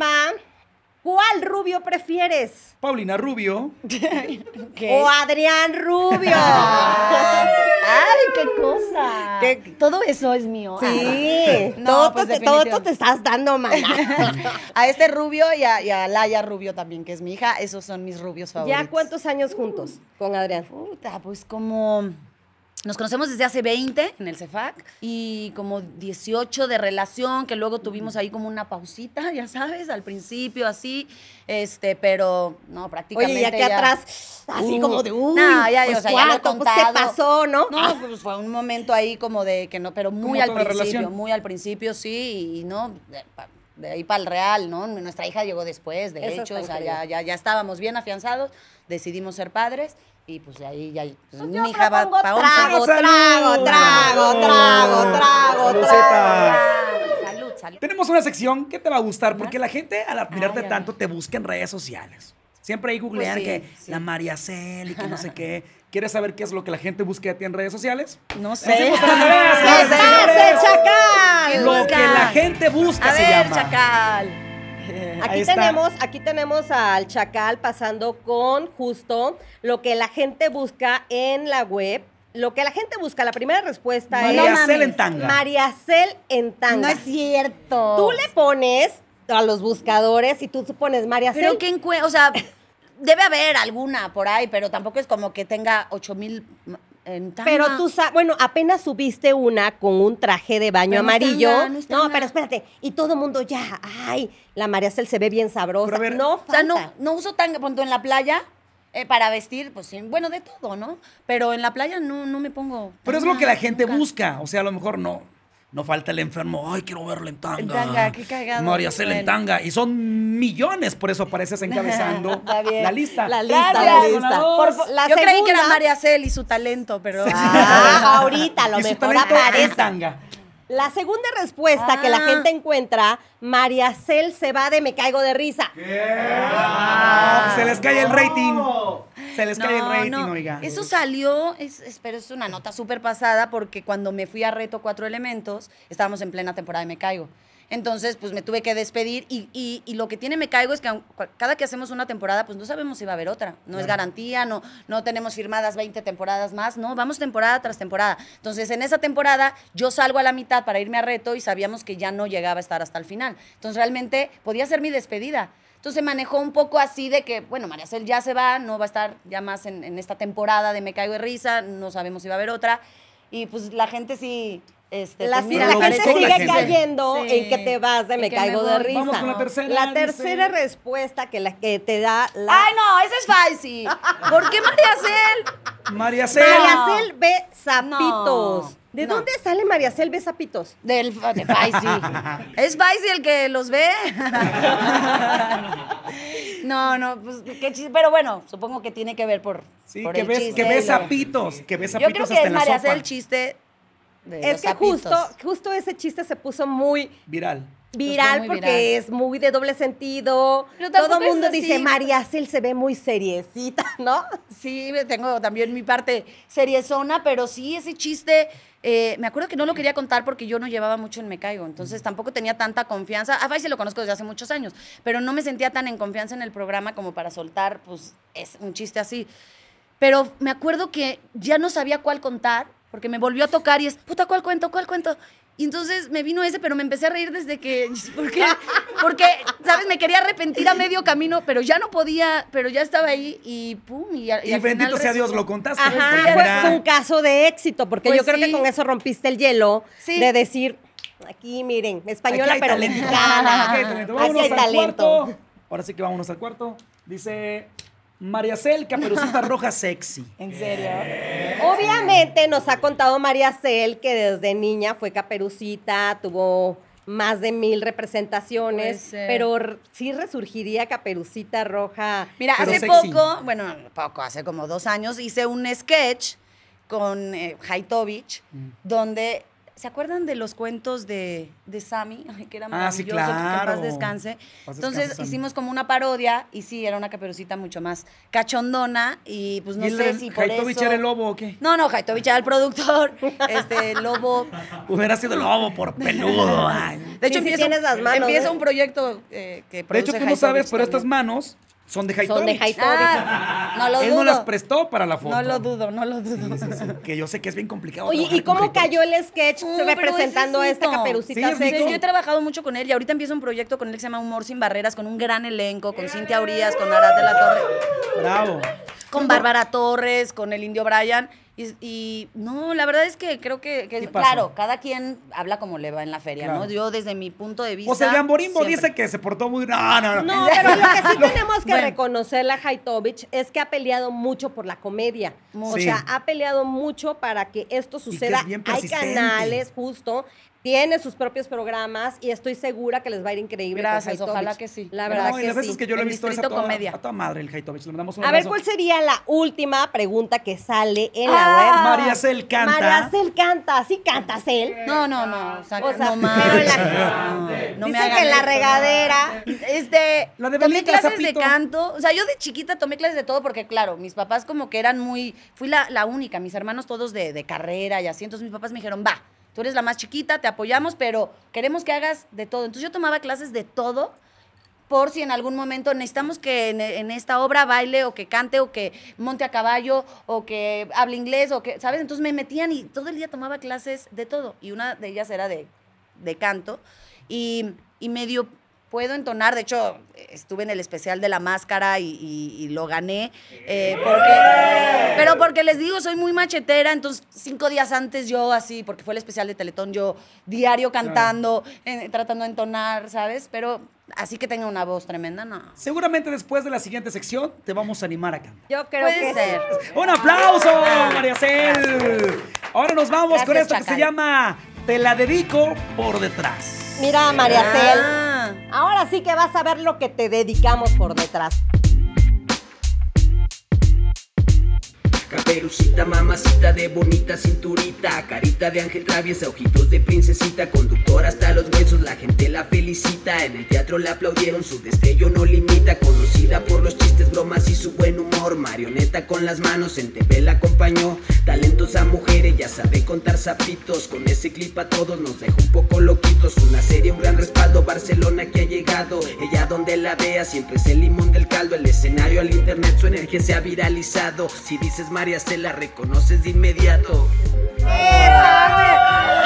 ¿Cuál rubio prefieres? Paulina Rubio. ¿Qué? ¿O Adrián Rubio? Ay, qué cosa. ¿Qué? Todo eso es mío. Sí, No, todo, pues te, todo esto definitivamente. te estás dando, mana. a este rubio y a, y a Laia Rubio también, que es mi hija. Esos son mis rubios favoritos. ¿Ya cuántos años juntos con Adrián? Puta, pues como Nos conocemos desde hace 20 en el CEFAC y como 18 de relación, que luego tuvimos ahí como una pausita, ya sabes, al principio así, este, pero no, prácticamente Oye, y aquí ya- atrás, así Uh, como de, uy, no, ya, pues, o sea, ya lo he cuánto, pues, ¿qué contado. pasó, no? No, pues fue un momento ahí como de que no, pero muy al principio, muy al principio, sí, y no, de, ahí para el real, ¿no? Nuestra hija llegó después, de Eso hecho, o sea, ya, ya, ya estábamos bien afianzados, decidimos ser padres y pues de ahí ya, pues, Yo mi hija va propongo pa' trago, trago, trago, trago, trago, Salud, trago. Salud, salud. Tenemos una sección que te va a gustar porque la gente al admirarte Ay, ay, tanto te busca en redes sociales. Siempre ahí googlean Pues sí, que sí. la María Cel y que no sé qué. ¿Quieres saber qué es lo que la gente busca de ti en redes sociales? No sé. ¿Qué hace, chacal? Lo que la gente busca A se ver, llama. chacal. Aquí tenemos, aquí tenemos al Chacal pasando con justo lo que la gente busca en la web. Lo que la gente busca, la primera respuesta María es Cel en tanga. María Cel en tanga. No es cierto. Tú le pones a los buscadores y tú pones María Pero Cel. que encue- o sea, debe haber alguna por ahí, pero tampoco es como que tenga 8 mil. Pero tú sabes, bueno, apenas subiste una con un traje de baño Pero no es amarillo. no pero espérate. Y todo el mundo ya, ay, la María Cel se ve bien sabrosa. Ver, no, O sea, no, falta. no uso tanga, punto en la playa eh, para vestir, pues sí, bueno, de todo, ¿no? Pero en la playa no, no me pongo. Pero es lo que la gente nunca. busca. O sea, a lo mejor no. No falta el enfermo. Ay, quiero verlo en tanga. En tanga, qué cagado. María Cel en tanga. Y son millones, por eso apareces encabezando Está bien. la lista. La lista, Gracias. la lista. Por la Yo creí que era María Cel y su talento, pero. Ah, ahorita a lo y su mejor talento en aparece. tanga. La segunda respuesta que la Ah. gente encuentra, María Cel se va de Me Caigo de Risa. Ah, se les cae el rating. Se les cae el No, rating, no. oiga. Eso salió, es, es- pero es una nota súper pasada porque cuando me fui a Reto Cuatro Elementos, estábamos en plena temporada de Me Caigo. Entonces, pues me tuve que despedir y, y- y lo que tiene Me Caigo es que cada que hacemos una temporada, pues no sabemos si va a haber otra. No es garantía, no, no tenemos firmadas 20 temporadas más, no, vamos temporada tras temporada. Entonces, en esa temporada yo salgo a la mitad para irme a Reto y sabíamos que ya no llegaba a estar hasta el final. Entonces, realmente podía ser mi despedida. Entonces manejó un poco así de que, bueno, María Cel ya se va, no va a estar ya más en, en esta temporada de Me Caigo de Risa, no sabemos si va a haber otra. Y pues la gente sí... Este, La, pues, la gente sigue gente. cayendo Sí. en que te vas de Me Caigo me de. Risa. Vamos con la tercera. La dice- tercera respuesta que, la, que te da la... Ay, no, esa es Faisy. ¿Por qué María Cel? María Cel. María. Cel ve zapitos. No, ¿De no. dónde sale María Cel ve zapitos? Del, de Faisy. ¿Es Faisy el que los ve? no, no, pues qué chiste. Pero bueno, supongo que tiene que ver por, Sí, por que el ves, chiste. que ves zapitos. Que ves Yo zapitos creo que hasta es María. Cel el chiste de Es los que zapitos. justo, justo ese chiste se puso muy Viral. Viral porque viral. es muy de doble sentido. Todo el mundo dice, María Cel se ve muy seriecita, ¿no? Sí, tengo también mi parte seriezona, pero sí, ese chiste, eh, me acuerdo que no lo quería contar porque yo no llevaba mucho en Me Caigo, entonces tampoco tenía tanta confianza. A Faisy lo conozco desde hace muchos años, pero no me sentía tan en confianza en el programa como para soltar, pues, es un chiste así. Pero me acuerdo que ya no sabía cuál contar, porque me volvió a tocar y es, puta, ¿cuál cuento? ¿Cuál cuento? Y entonces me vino ese, pero me empecé a reír desde que, porque, porque, ¿sabes? Me quería arrepentir a medio camino, pero ya no podía, pero ya estaba ahí y pum, y, a- y Y al bendito final sea Dios, lo contaste. Ajá, porque fue, un caso de éxito, porque Pues yo creo que con eso rompiste el hielo Sí. de decir, aquí miren, aquí española hay pero talento. mexicana. Aquí hay talento. Aquí Vámonos hay al talento. cuarto. Ahora sí que vámonos al cuarto. Dice María Cel, caperucita roja sexy. ¿En serio? Obviamente nos ha contado María Cel que desde niña fue caperucita, tuvo más de mil representaciones, pero sí resurgiría caperucita roja. Mira, Pero hace sexy. poco, bueno, poco, hace como dos años, hice un sketch con eh, Haitovich, Mm. donde, ¿se acuerdan de los cuentos de, de Sammy? Ay, que era Ah, sí, maravilloso, que en claro. paz descanse. Paz Entonces descanse, hicimos como una parodia, y sí, era una caperucita mucho más cachondona, y pues no ¿Y el sé si por Haitovich eso... era el lobo o qué? No, no, Haitovich era el productor, este, Lobo... Hubiera sido lobo por peludo. ay. De hecho, Sí, empieza, tienes las manos, empieza ¿eh? un proyecto eh, que De hecho, tú no sabes, pero estas manos son de Son de Haitovich. Haitovich. Ah, no lo Él dudo. no las prestó para la foto. No lo dudo, no lo dudo. Sí, sí, sí, Que yo sé que es bien complicado. Oye, ¿y cómo Haitovich. cayó el sketch representando a esta caperucita Sí, es Sí, sexy? yo he trabajado mucho con él y ahorita empieza un proyecto con él que se llama Humor sin Barreras, con un gran elenco, con Cintia Urias, con Arad de la Torre, Bravo. con Bárbara Torres, con el Indio Brian. Y, y no, la verdad es que creo que, claro, cada quien habla como le va en la feria, Claro. ¿no? Yo desde mi punto de vista. O sea, Gamborimbo siempre. dice que se portó muy. No, no, no. No, pero lo que sí tenemos que Bueno. reconocerle a Haitovich es que ha peleado mucho por la comedia. Mucho. O sea, ha peleado mucho para que esto que es suceda. bien Hay canales, justo. Tiene sus propios programas y estoy segura que les va a ir increíble. con Gracias, Haitovich. ojalá que sí. La No, verdad y que las veces sí. que yo lo he visto es a toda, Comedia. a toda madre el Haitovich. Le mandamos un A ver. ¿cuál sería la última pregunta que sale en la Ah, web? María Cel canta. María Cel canta. ¿Sí canta Cel? No, no, no. O sea, O sea, no más. pero en la- no, no me Dice hagan que en la regadera. Este, La de tomé clases Zapito. de canto. O sea, yo de chiquita tomé clases de todo porque, claro, mis papás como que eran muy... Fui la, la única, mis hermanos todos de, de carrera y así. Entonces mis papás me dijeron, va, tú eres la más chiquita, te apoyamos, pero queremos que hagas de todo. Entonces yo tomaba clases de todo por si en algún momento necesitamos que en, esta obra baile o que cante o que monte a caballo o que hable inglés o que, ¿sabes? Entonces me metían y todo el día tomaba clases de todo. Y una de ellas era de, de canto. Y, y medio puedo entonar, de hecho estuve en el especial de la máscara y, y- y lo gané, eh, porque, pero porque les digo, soy muy machetera, entonces cinco días antes yo así, porque fue el especial de Teletón, yo diario cantando, eh, tratando de entonar, ¿sabes? Pero así que tenga una voz tremenda, no. Seguramente después de la siguiente sección te vamos a animar a cantar. Yo creo Puede que ser. sí. ¡Un aplauso, María Cel! Ahora nos vamos con esto que se llama Te la dedico por detrás. Mira, María Cel. Ah. Ahora sí que vas a ver lo que te dedicamos por detrás. Caperucita, mamacita de bonita cinturita, carita de ángel traviesa, ojitos de princesita, conductora hasta los huesos, la gente la felicita, en el teatro la aplaudieron, su destello no limita, conocida por los chistes, bromas y su buen humor, marioneta con las manos, en TV la acompañó, talentosa mujer, ella sabe contar sapitos, con ese clip a todos nos deja un poco loquitos, una serie, un gran respaldo, Barcelona que ha llegado, ella donde la vea siempre es el limón del caldo, el escenario al internet, su energía se ha viralizado, si dices María se la reconoces de inmediato.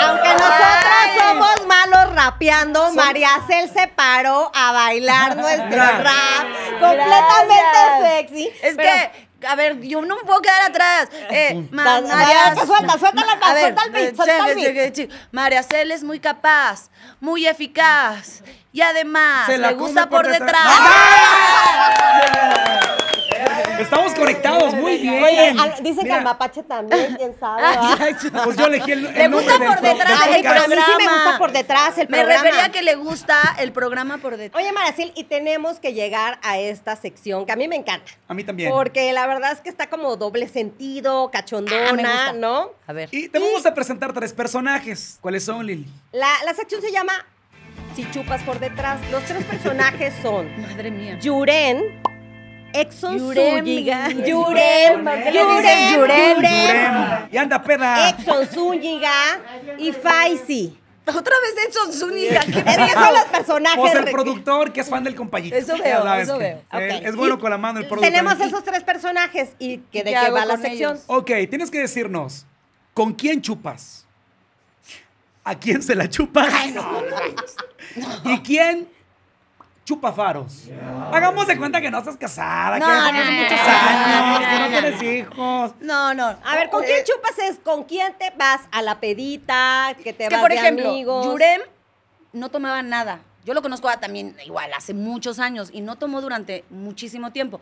Aunque nosotros somos malos rapeando, María Cel se paró a bailar nuestro rap completamente sexy. Es pero- que, a ver, yo no me puedo quedar atrás. Eh, ma- Va- María- va- suelta, suelta la- A ver, suelta el beat, suelta. María Cel es muy capaz, muy eficaz y además Se la le gusta por detrás. detrás. Estamos conectados, muy bien. Oye, al- dicen que Mira, al mapache también, quién sabe. ¿va? Pues yo elegí el, el Le nombre gusta del por pro- detrás del el pero a mí sí me programa. gusta por detrás el Me programa. refería a que le gusta el programa por detrás. Oye, Maracil, y tenemos que llegar a esta sección que a mí me encanta. A mí también. Porque la verdad es que está como doble sentido, Ah, me cachondona, gusta. ¿no? A ver. Y te vamos a presentar tres personajes. ¿Cuáles son, Lili? La, la sección se llama Si chupas por detrás. Los tres personajes son Madre mía. Yuren, Exxon Yurem. Zúñiga, Yurem, ¿Por qué le dices Yurem? Yurem. Y anda peda. Exxon Zúñiga y Faisy. Otra vez Edson Zúñiga. ¿qué Es que son los personajes. Pues el productor que es fan del compañito. Eso veo, sabes eso veo. Es bueno Y con la mano el productor. Tenemos esos tres personajes y que de ¿Qué va la sección. ellos? Ok, tienes que decirnos, ¿con quién chupas? ¿A quién se la chupas? ¿Y quién chupa faros? Hagamos de cuenta que no estás casada, No, que no, tienes no, muchos no, años, no, que no no, tienes hijos. No, no. A ver, ¿con Eh, quién chupas es? ¿Con quién te vas a la pedita? ¿Que te Es que, vas por de ejemplo, amigos? Yurem no tomaba nada. Yo lo conozco a- también igual hace muchos años y no tomó durante muchísimo tiempo.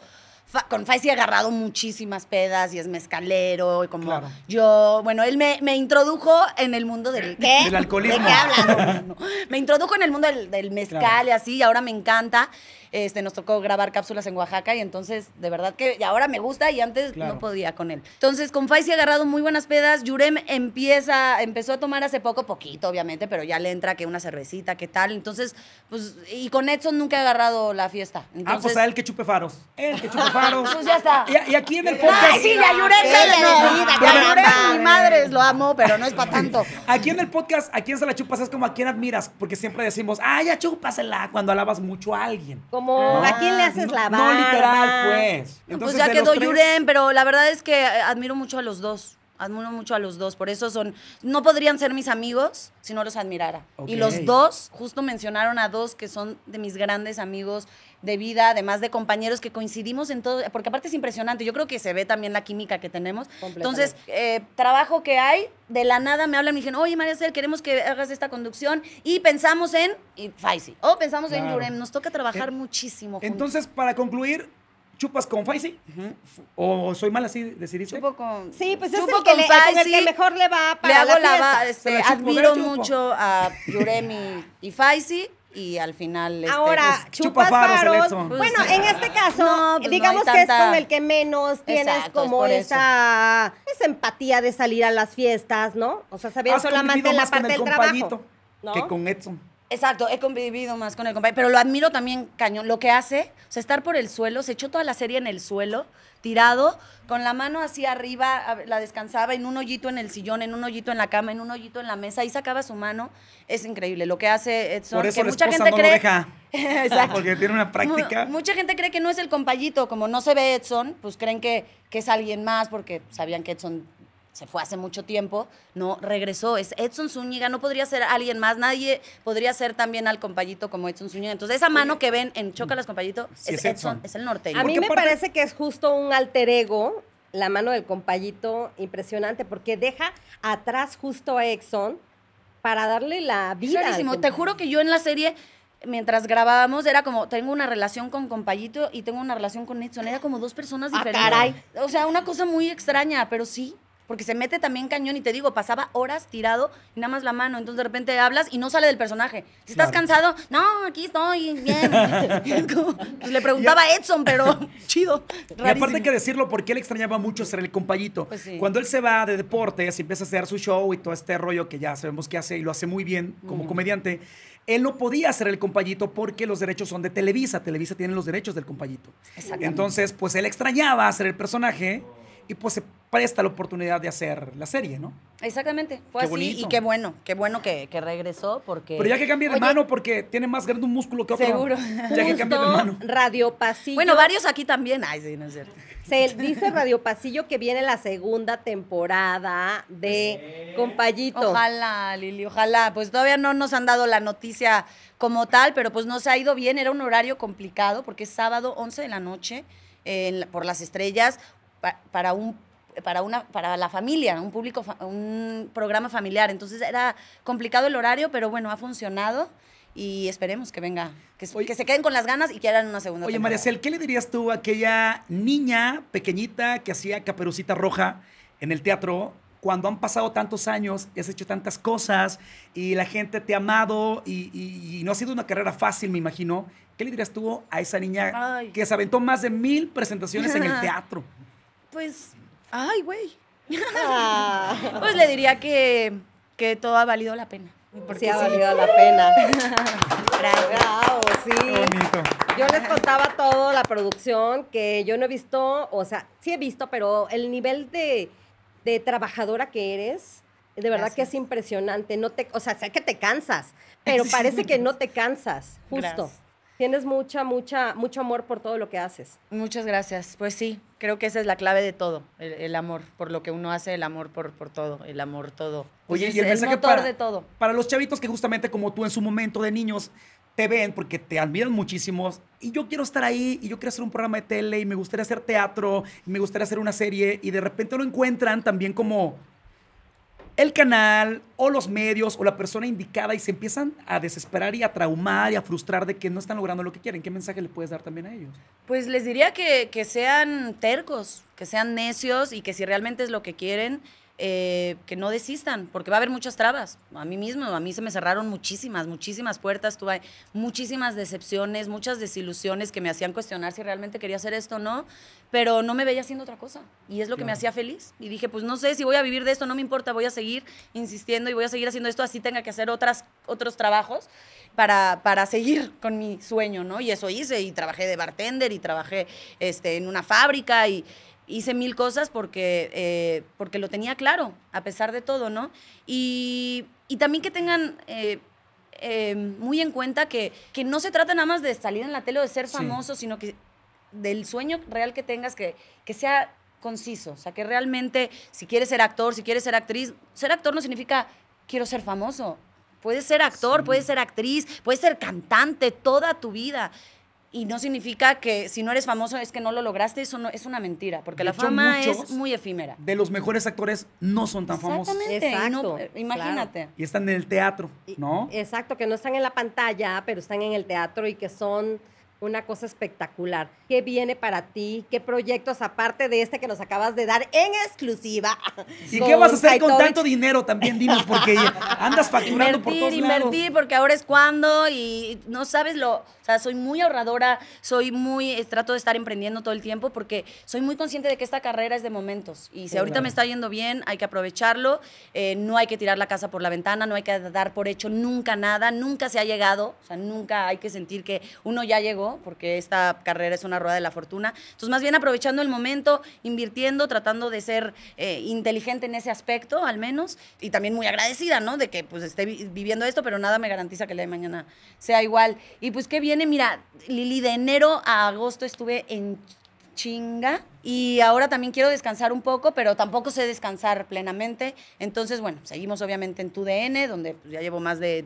Fa- con Faisy he agarrado muchísimas pedas y es mezcalero y como Claro. yo, bueno, él me, me introdujo en el mundo del... ¿Qué? Del alcoholismo. ¿De qué hablas? No, me introdujo en el mundo del, del mezcal Claro. y así, y ahora me encanta. Este, nos tocó grabar cápsulas en Oaxaca y entonces, de verdad que y ahora me gusta y antes Claro. no podía con él. Entonces, con Faisy he agarrado muy buenas pedas. Yurem empieza, empezó a tomar hace poco, poquito, obviamente, pero ya le entra que una cervecita, qué tal. Entonces, pues, y con Edson nunca he agarrado la fiesta. Ah, pues a él que chupe faros. Él que chupe faros. Pues ya está. Y, y aquí en el podcast. Ay, sí, ya Yurem Sí, se ya no, ya mi madre, lo amo, pero no es para tanto. Aquí en el podcast, ¿a quién se la chupas? Es como a quién admiras, porque siempre decimos, ah, ya chúpasela cuando alabas mucho a alguien. Como, ¿a quién le haces no- la No barba? literal, pues. pues ya de quedó los tres- Yurem, pero la verdad es que eh, admiro mucho a los dos. Admiro mucho a los dos, por eso son, no podrían ser mis amigos si no los admirara. Y los dos, justo mencionaron a dos que son de mis grandes amigos de vida, además de compañeros que coincidimos en todo, porque aparte es impresionante, yo creo que se ve también la química que tenemos. Entonces, eh, trabajo que hay, de la nada me hablan y me dicen, oye María Cel, queremos que hagas esta conducción y pensamos en, y Faisy, o pensamos en. Yurem, nos toca trabajar muchísimo. juntos. Entonces, para concluir, ¿chupas con Faisy? ¿O soy mal así, decidiste? Chupo con. Sí, pues es el que, le, con el que mejor le va Le para hago la va- este, admiro mucho a Yuremi y Faisy y al final. este, Ahora, pues, chupa chupas faros, el faros. Edson. Bueno, Pues, en este caso, no, pues digamos que es con el que menos tienes Exacto, como esa, esa empatía de salir a las fiestas, ¿no? O sea, Has solamente en la parte el del trabajo. ¿no? que con Edson. Exacto, he convivido más con el compañero, pero lo admiro también cañón. Lo que hace, o sea, estar por el suelo, se echó toda la serie en el suelo, tirado, con la mano así arriba, la descansaba en un hoyito en el sillón, en un hoyito en la cama, en un hoyito en la mesa, ahí sacaba su mano. Es increíble lo que hace Edson. Por eso que la mucha gente no cree, lo deja. Exacto. Porque tiene una práctica. Mu- mucha gente cree que no es el compayito, como no se ve Edson, pues creen que, que es alguien más porque sabían que Edson se fue hace mucho tiempo, no, regresó, es Edson Zúñiga, no podría ser alguien más, nadie podría ser también al compayito como Edson Zúñiga. Entonces esa mano que ven en Chócalas compayito Sí, es es Edson, Edson. es el norteño. A mí me parece que es justo un alter ego, la mano del compayito, impresionante, porque deja atrás justo a Exxon para darle la vida. Te compayito. juro que yo en la serie, mientras grabábamos, era como, tengo una relación con Compayito y tengo una relación con Edson. Era como dos personas Ah, diferentes. caray. O sea, una cosa muy extraña, pero sí. Porque se mete también cañón y te digo, pasaba horas tirado y nada más la mano. Entonces de repente hablas y no sale del personaje. Si estás Claro. cansado, no, aquí estoy bien. Pues le preguntaba a Edson, pero chido. Y aparte hay que decirlo porque él extrañaba mucho ser el compayito. Pues sí. Cuando él se va de deportes y empieza a hacer su show y todo este rollo que ya sabemos que hace y lo hace muy bien como comediante, él no podía ser el compayito porque los derechos son de Televisa. Televisa tiene los derechos del compayito. Entonces, pues él extrañaba ser el personaje y pues se presta la oportunidad de hacer la serie, ¿no? Exactamente, fue Qué así bonito. y qué bueno, qué bueno que, que regresó porque... Pero ya que cambie de Oye, mano porque tiene más grande un músculo que otro. Seguro. Ya que cambie de mano. Radio Pasillo. Bueno, varios aquí también. Ay, sí, no es cierto. Se dice Radio Pasillo que viene la segunda temporada de Compayito. Ojalá, Lili, ojalá. Pues todavía no nos han dado la noticia como tal, pero pues nos ha ido bien. Era un horario complicado porque es sábado 11 de la noche en por las estrellas pa- para un para una para la familia, un público un programa familiar. Entonces era complicado el horario, pero bueno, ha funcionado y esperemos que venga, que, Oye. que se queden con las ganas y que hagan una segunda Oye, temporada. María Cel, ¿qué le dirías tú a aquella niña pequeñita que hacía caperucita roja en el teatro cuando han pasado tantos años y has hecho tantas cosas y la gente te ha amado y, y- y no ha sido una carrera fácil, me imagino? ¿Qué le dirías tú a esa niña Ay. que se aventó más de mil presentaciones en el teatro? Pues, ay, güey. Ah, Pues le diría que, que todo ha valido la pena. Porque sí ha sí. valido la pena. Bravo, sí. Bonito. Yo les contaba todo la producción que yo no he visto, o sea, sí he visto, pero el nivel de, de trabajadora que eres, de verdad que es impresionante. No te, o sea, sé que te cansas, pero parece que no te cansas, justo. Gracias. Tienes mucha, mucha, mucho amor por todo lo que haces. Muchas gracias. Pues sí, creo que esa es la clave de todo, el, el amor, por lo que uno hace, el amor por, por todo, el amor todo. Oye, es y el el mensaje motor para, de todo. para los chavitos que justamente como tú en su momento de niños te ven porque te admiran muchísimos y yo quiero estar ahí y yo quiero hacer un programa de tele y me gustaría hacer teatro y me gustaría hacer una serie y de repente lo encuentran también como el canal o los medios o la persona indicada y se empiezan a desesperar y a traumar y a frustrar de que no están logrando lo que quieren. ¿Qué mensaje le puedes dar también a ellos? Pues les diría que, que sean tercos, que sean necios y que si realmente es lo que quieren, eh, que no desistan, porque va a haber muchas trabas. A mí mismo, a mí se me cerraron muchísimas, muchísimas puertas, tuve muchísimas decepciones, muchas desilusiones que me hacían cuestionar si realmente quería hacer esto o no, pero no me veía haciendo otra cosa. Y es lo que me hacía feliz. Y dije, pues no sé si voy a vivir de esto, no me importa, voy a seguir insistiendo y voy a seguir haciendo esto, así tenga que hacer otras, otros trabajos para, para seguir con mi sueño, ¿no? Y eso hice, y trabajé de bartender, y trabajé este, en una fábrica, y hice mil cosas porque, eh, porque lo tenía claro, a pesar de todo, ¿no? Y, y también que tengan... eh, eh, muy en cuenta que, que no se trata nada más de salir en la tele o de ser Sí. famoso, sino que del sueño real que tengas, que, que sea conciso. O sea, que realmente, si quieres ser actor, si quieres ser actriz, ser actor no significa quiero ser famoso. Puedes ser actor, puedes ser actriz, puedes ser cantante toda tu vida. Y no significa que si no eres famoso es que no lo lograste, eso no, es una mentira, porque De la hecho, fama es muy efímera. De los mejores actores no son tan famosos. Exactamente. y no- Exacto, imagínate. Y están en el teatro, Y- ¿no? Exacto, que no están en la pantalla, pero están en el teatro y que son una cosa espectacular. ¿Qué viene para ti? ¿Qué proyectos, aparte de este que nos acabas de dar en exclusiva? ¿Y qué vas a hacer con tanto dinero también? Dinos, porque andas facturando por Invertir, todos lados. invertir, porque ahora es cuando y no sabes lo, o sea, soy muy ahorradora, soy muy, eh, trato de estar emprendiendo todo el tiempo porque soy muy consciente de que esta carrera es de momentos y si ahorita Claro. me está yendo bien, hay que aprovecharlo, eh, no hay que tirar la casa por la ventana, no hay que dar por hecho nunca nada, nunca se ha llegado, o sea, nunca hay que sentir que uno ya llegó porque esta carrera es una rueda de la fortuna, entonces más bien aprovechando el momento, invirtiendo, tratando de ser eh, inteligente en ese aspecto al menos y también muy agradecida, ¿no? De que pues esté vi- viviendo esto, pero nada me garantiza que el día de mañana sea igual. Y pues que viene, mira, Lili, de enero a agosto estuve en chinga y ahora también quiero descansar un poco, pero tampoco sé descansar plenamente. Entonces, bueno, seguimos obviamente en tu DN, donde pues, ya llevo más de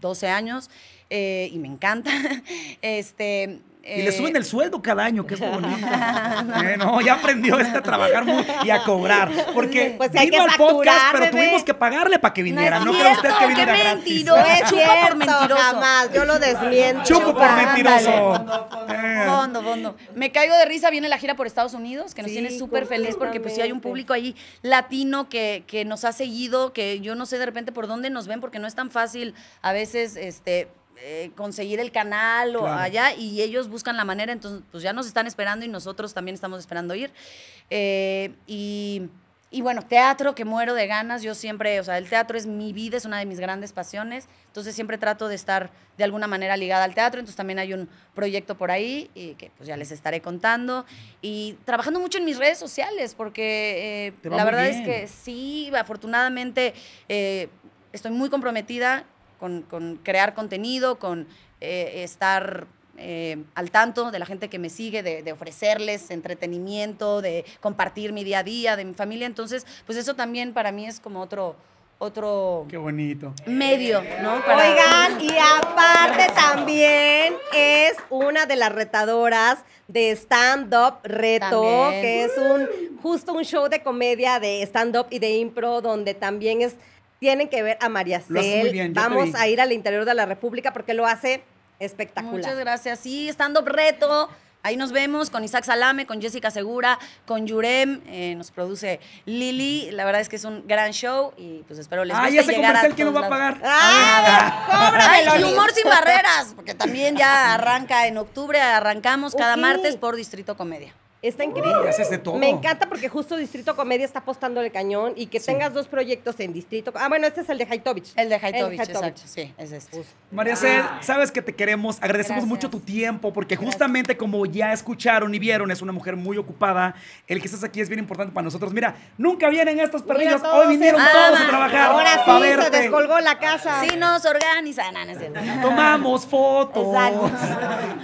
12 años eh, y me encanta. Este, Y le eh, suben el sueldo cada año, que es lo bonito. Eh, no, ya aprendió este a trabajar y a cobrar. Porque Pues vino al podcast, pero bebé. tuvimos que pagarle para que viniera. No, es cree usted cierto, que viniera gratis. mentiroso. No es Chupa por cierto, mentiroso. jamás. Yo lo desmiento. Chupo por mentiroso. Eh. Fondo, fondo. Me caigo de risa, viene la gira por Estados Unidos, que nos Sí, tiene súper feliz porque pues sí hay un público ahí latino que, que nos ha seguido, que yo no sé de repente por dónde nos ven, porque no es tan fácil a veces este eh, conseguir el canal o Claro. allá y ellos buscan la manera, entonces pues ya nos están esperando y nosotros también estamos esperando ir. Eh, y, y bueno, teatro, que muero de ganas, yo siempre, o sea, el teatro es mi vida, es una de mis grandes pasiones, entonces siempre trato de estar de alguna manera ligada al teatro, entonces también hay un proyecto por ahí y que pues ya les estaré contando y trabajando mucho en mis redes sociales porque eh, la verdad bien. es que sí, afortunadamente estoy muy comprometida con, con crear contenido, con eh, estar eh, al tanto de la gente que me sigue, de, de ofrecerles entretenimiento, de compartir mi día a día, de mi familia. Entonces, pues eso también para mí es como otro, otro Qué bonito. medio, ¿no? Para- Oigan, y aparte también es una de las retadoras de Stand Up Reto, También. que es un justo un show de comedia de stand up y de impro donde también es tienen que ver a María Cel. bien, Vamos a ir al interior de la República porque lo hace espectacular. Muchas gracias. Sí, stand up reto. Ahí nos vemos con Isaac Salame, con Jessica Segura, con Yurem, eh, nos produce Lili. La verdad es que es un gran show y pues espero les Ah, guste ¿y ese llegar comercial lo todos va a pagar? ¡Ah! Ay, ¡Cóbramelo, y humor sin barreras, porque también ya arranca en octubre, arrancamos cada martes por Distrito Comedia. Está increíble. haces de todo. Me encanta porque justo Distrito Comedia está apostando el cañón y que tengas dos proyectos en Distrito. Ah, bueno, este es el de Haitovich. El de Haitovich, exacto, sí, es este. María Cel, sabes que te queremos, agradecemos Gracias. mucho tu tiempo, porque justamente como ya escucharon y vieron, es una mujer muy ocupada. El que estés aquí es bien importante para nosotros. Mira, nunca vienen estos perrillos, hoy vinieron se- todos Ah, a trabajar. Ahora sí, se descolgó la casa. Sí, nos organizan. No. Tomamos fotos. Exacto.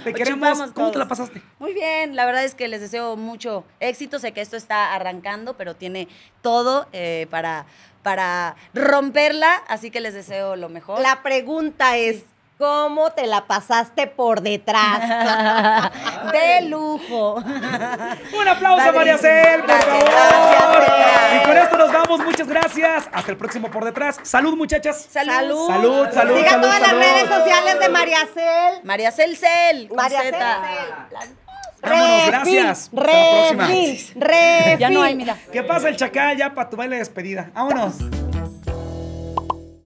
Te queremos. ¿Cómo te la pasaste? Muy bien, la verdad es que les deseo mucho éxito. Sé que esto está arrancando, pero tiene todo eh, para, para romperla, así que les deseo lo mejor. La pregunta es, ¿cómo te la pasaste por detrás? de lujo. Un aplauso a María. Cel, por Gracias, favor. gracias, y con esto nos vamos. Muchas gracias. Hasta el próximo por detrás. Salud, muchachas. Salud. Salud, salud. Sigan salud, todas salud. las redes sociales de María Cel. María Cel Cel. María. Cel. Vámonos, gracias. Hasta la próxima. Refil, refil. Ya no hay, mira. ¿Qué pasa el chacal ya para tu baile de despedida? Vámonos.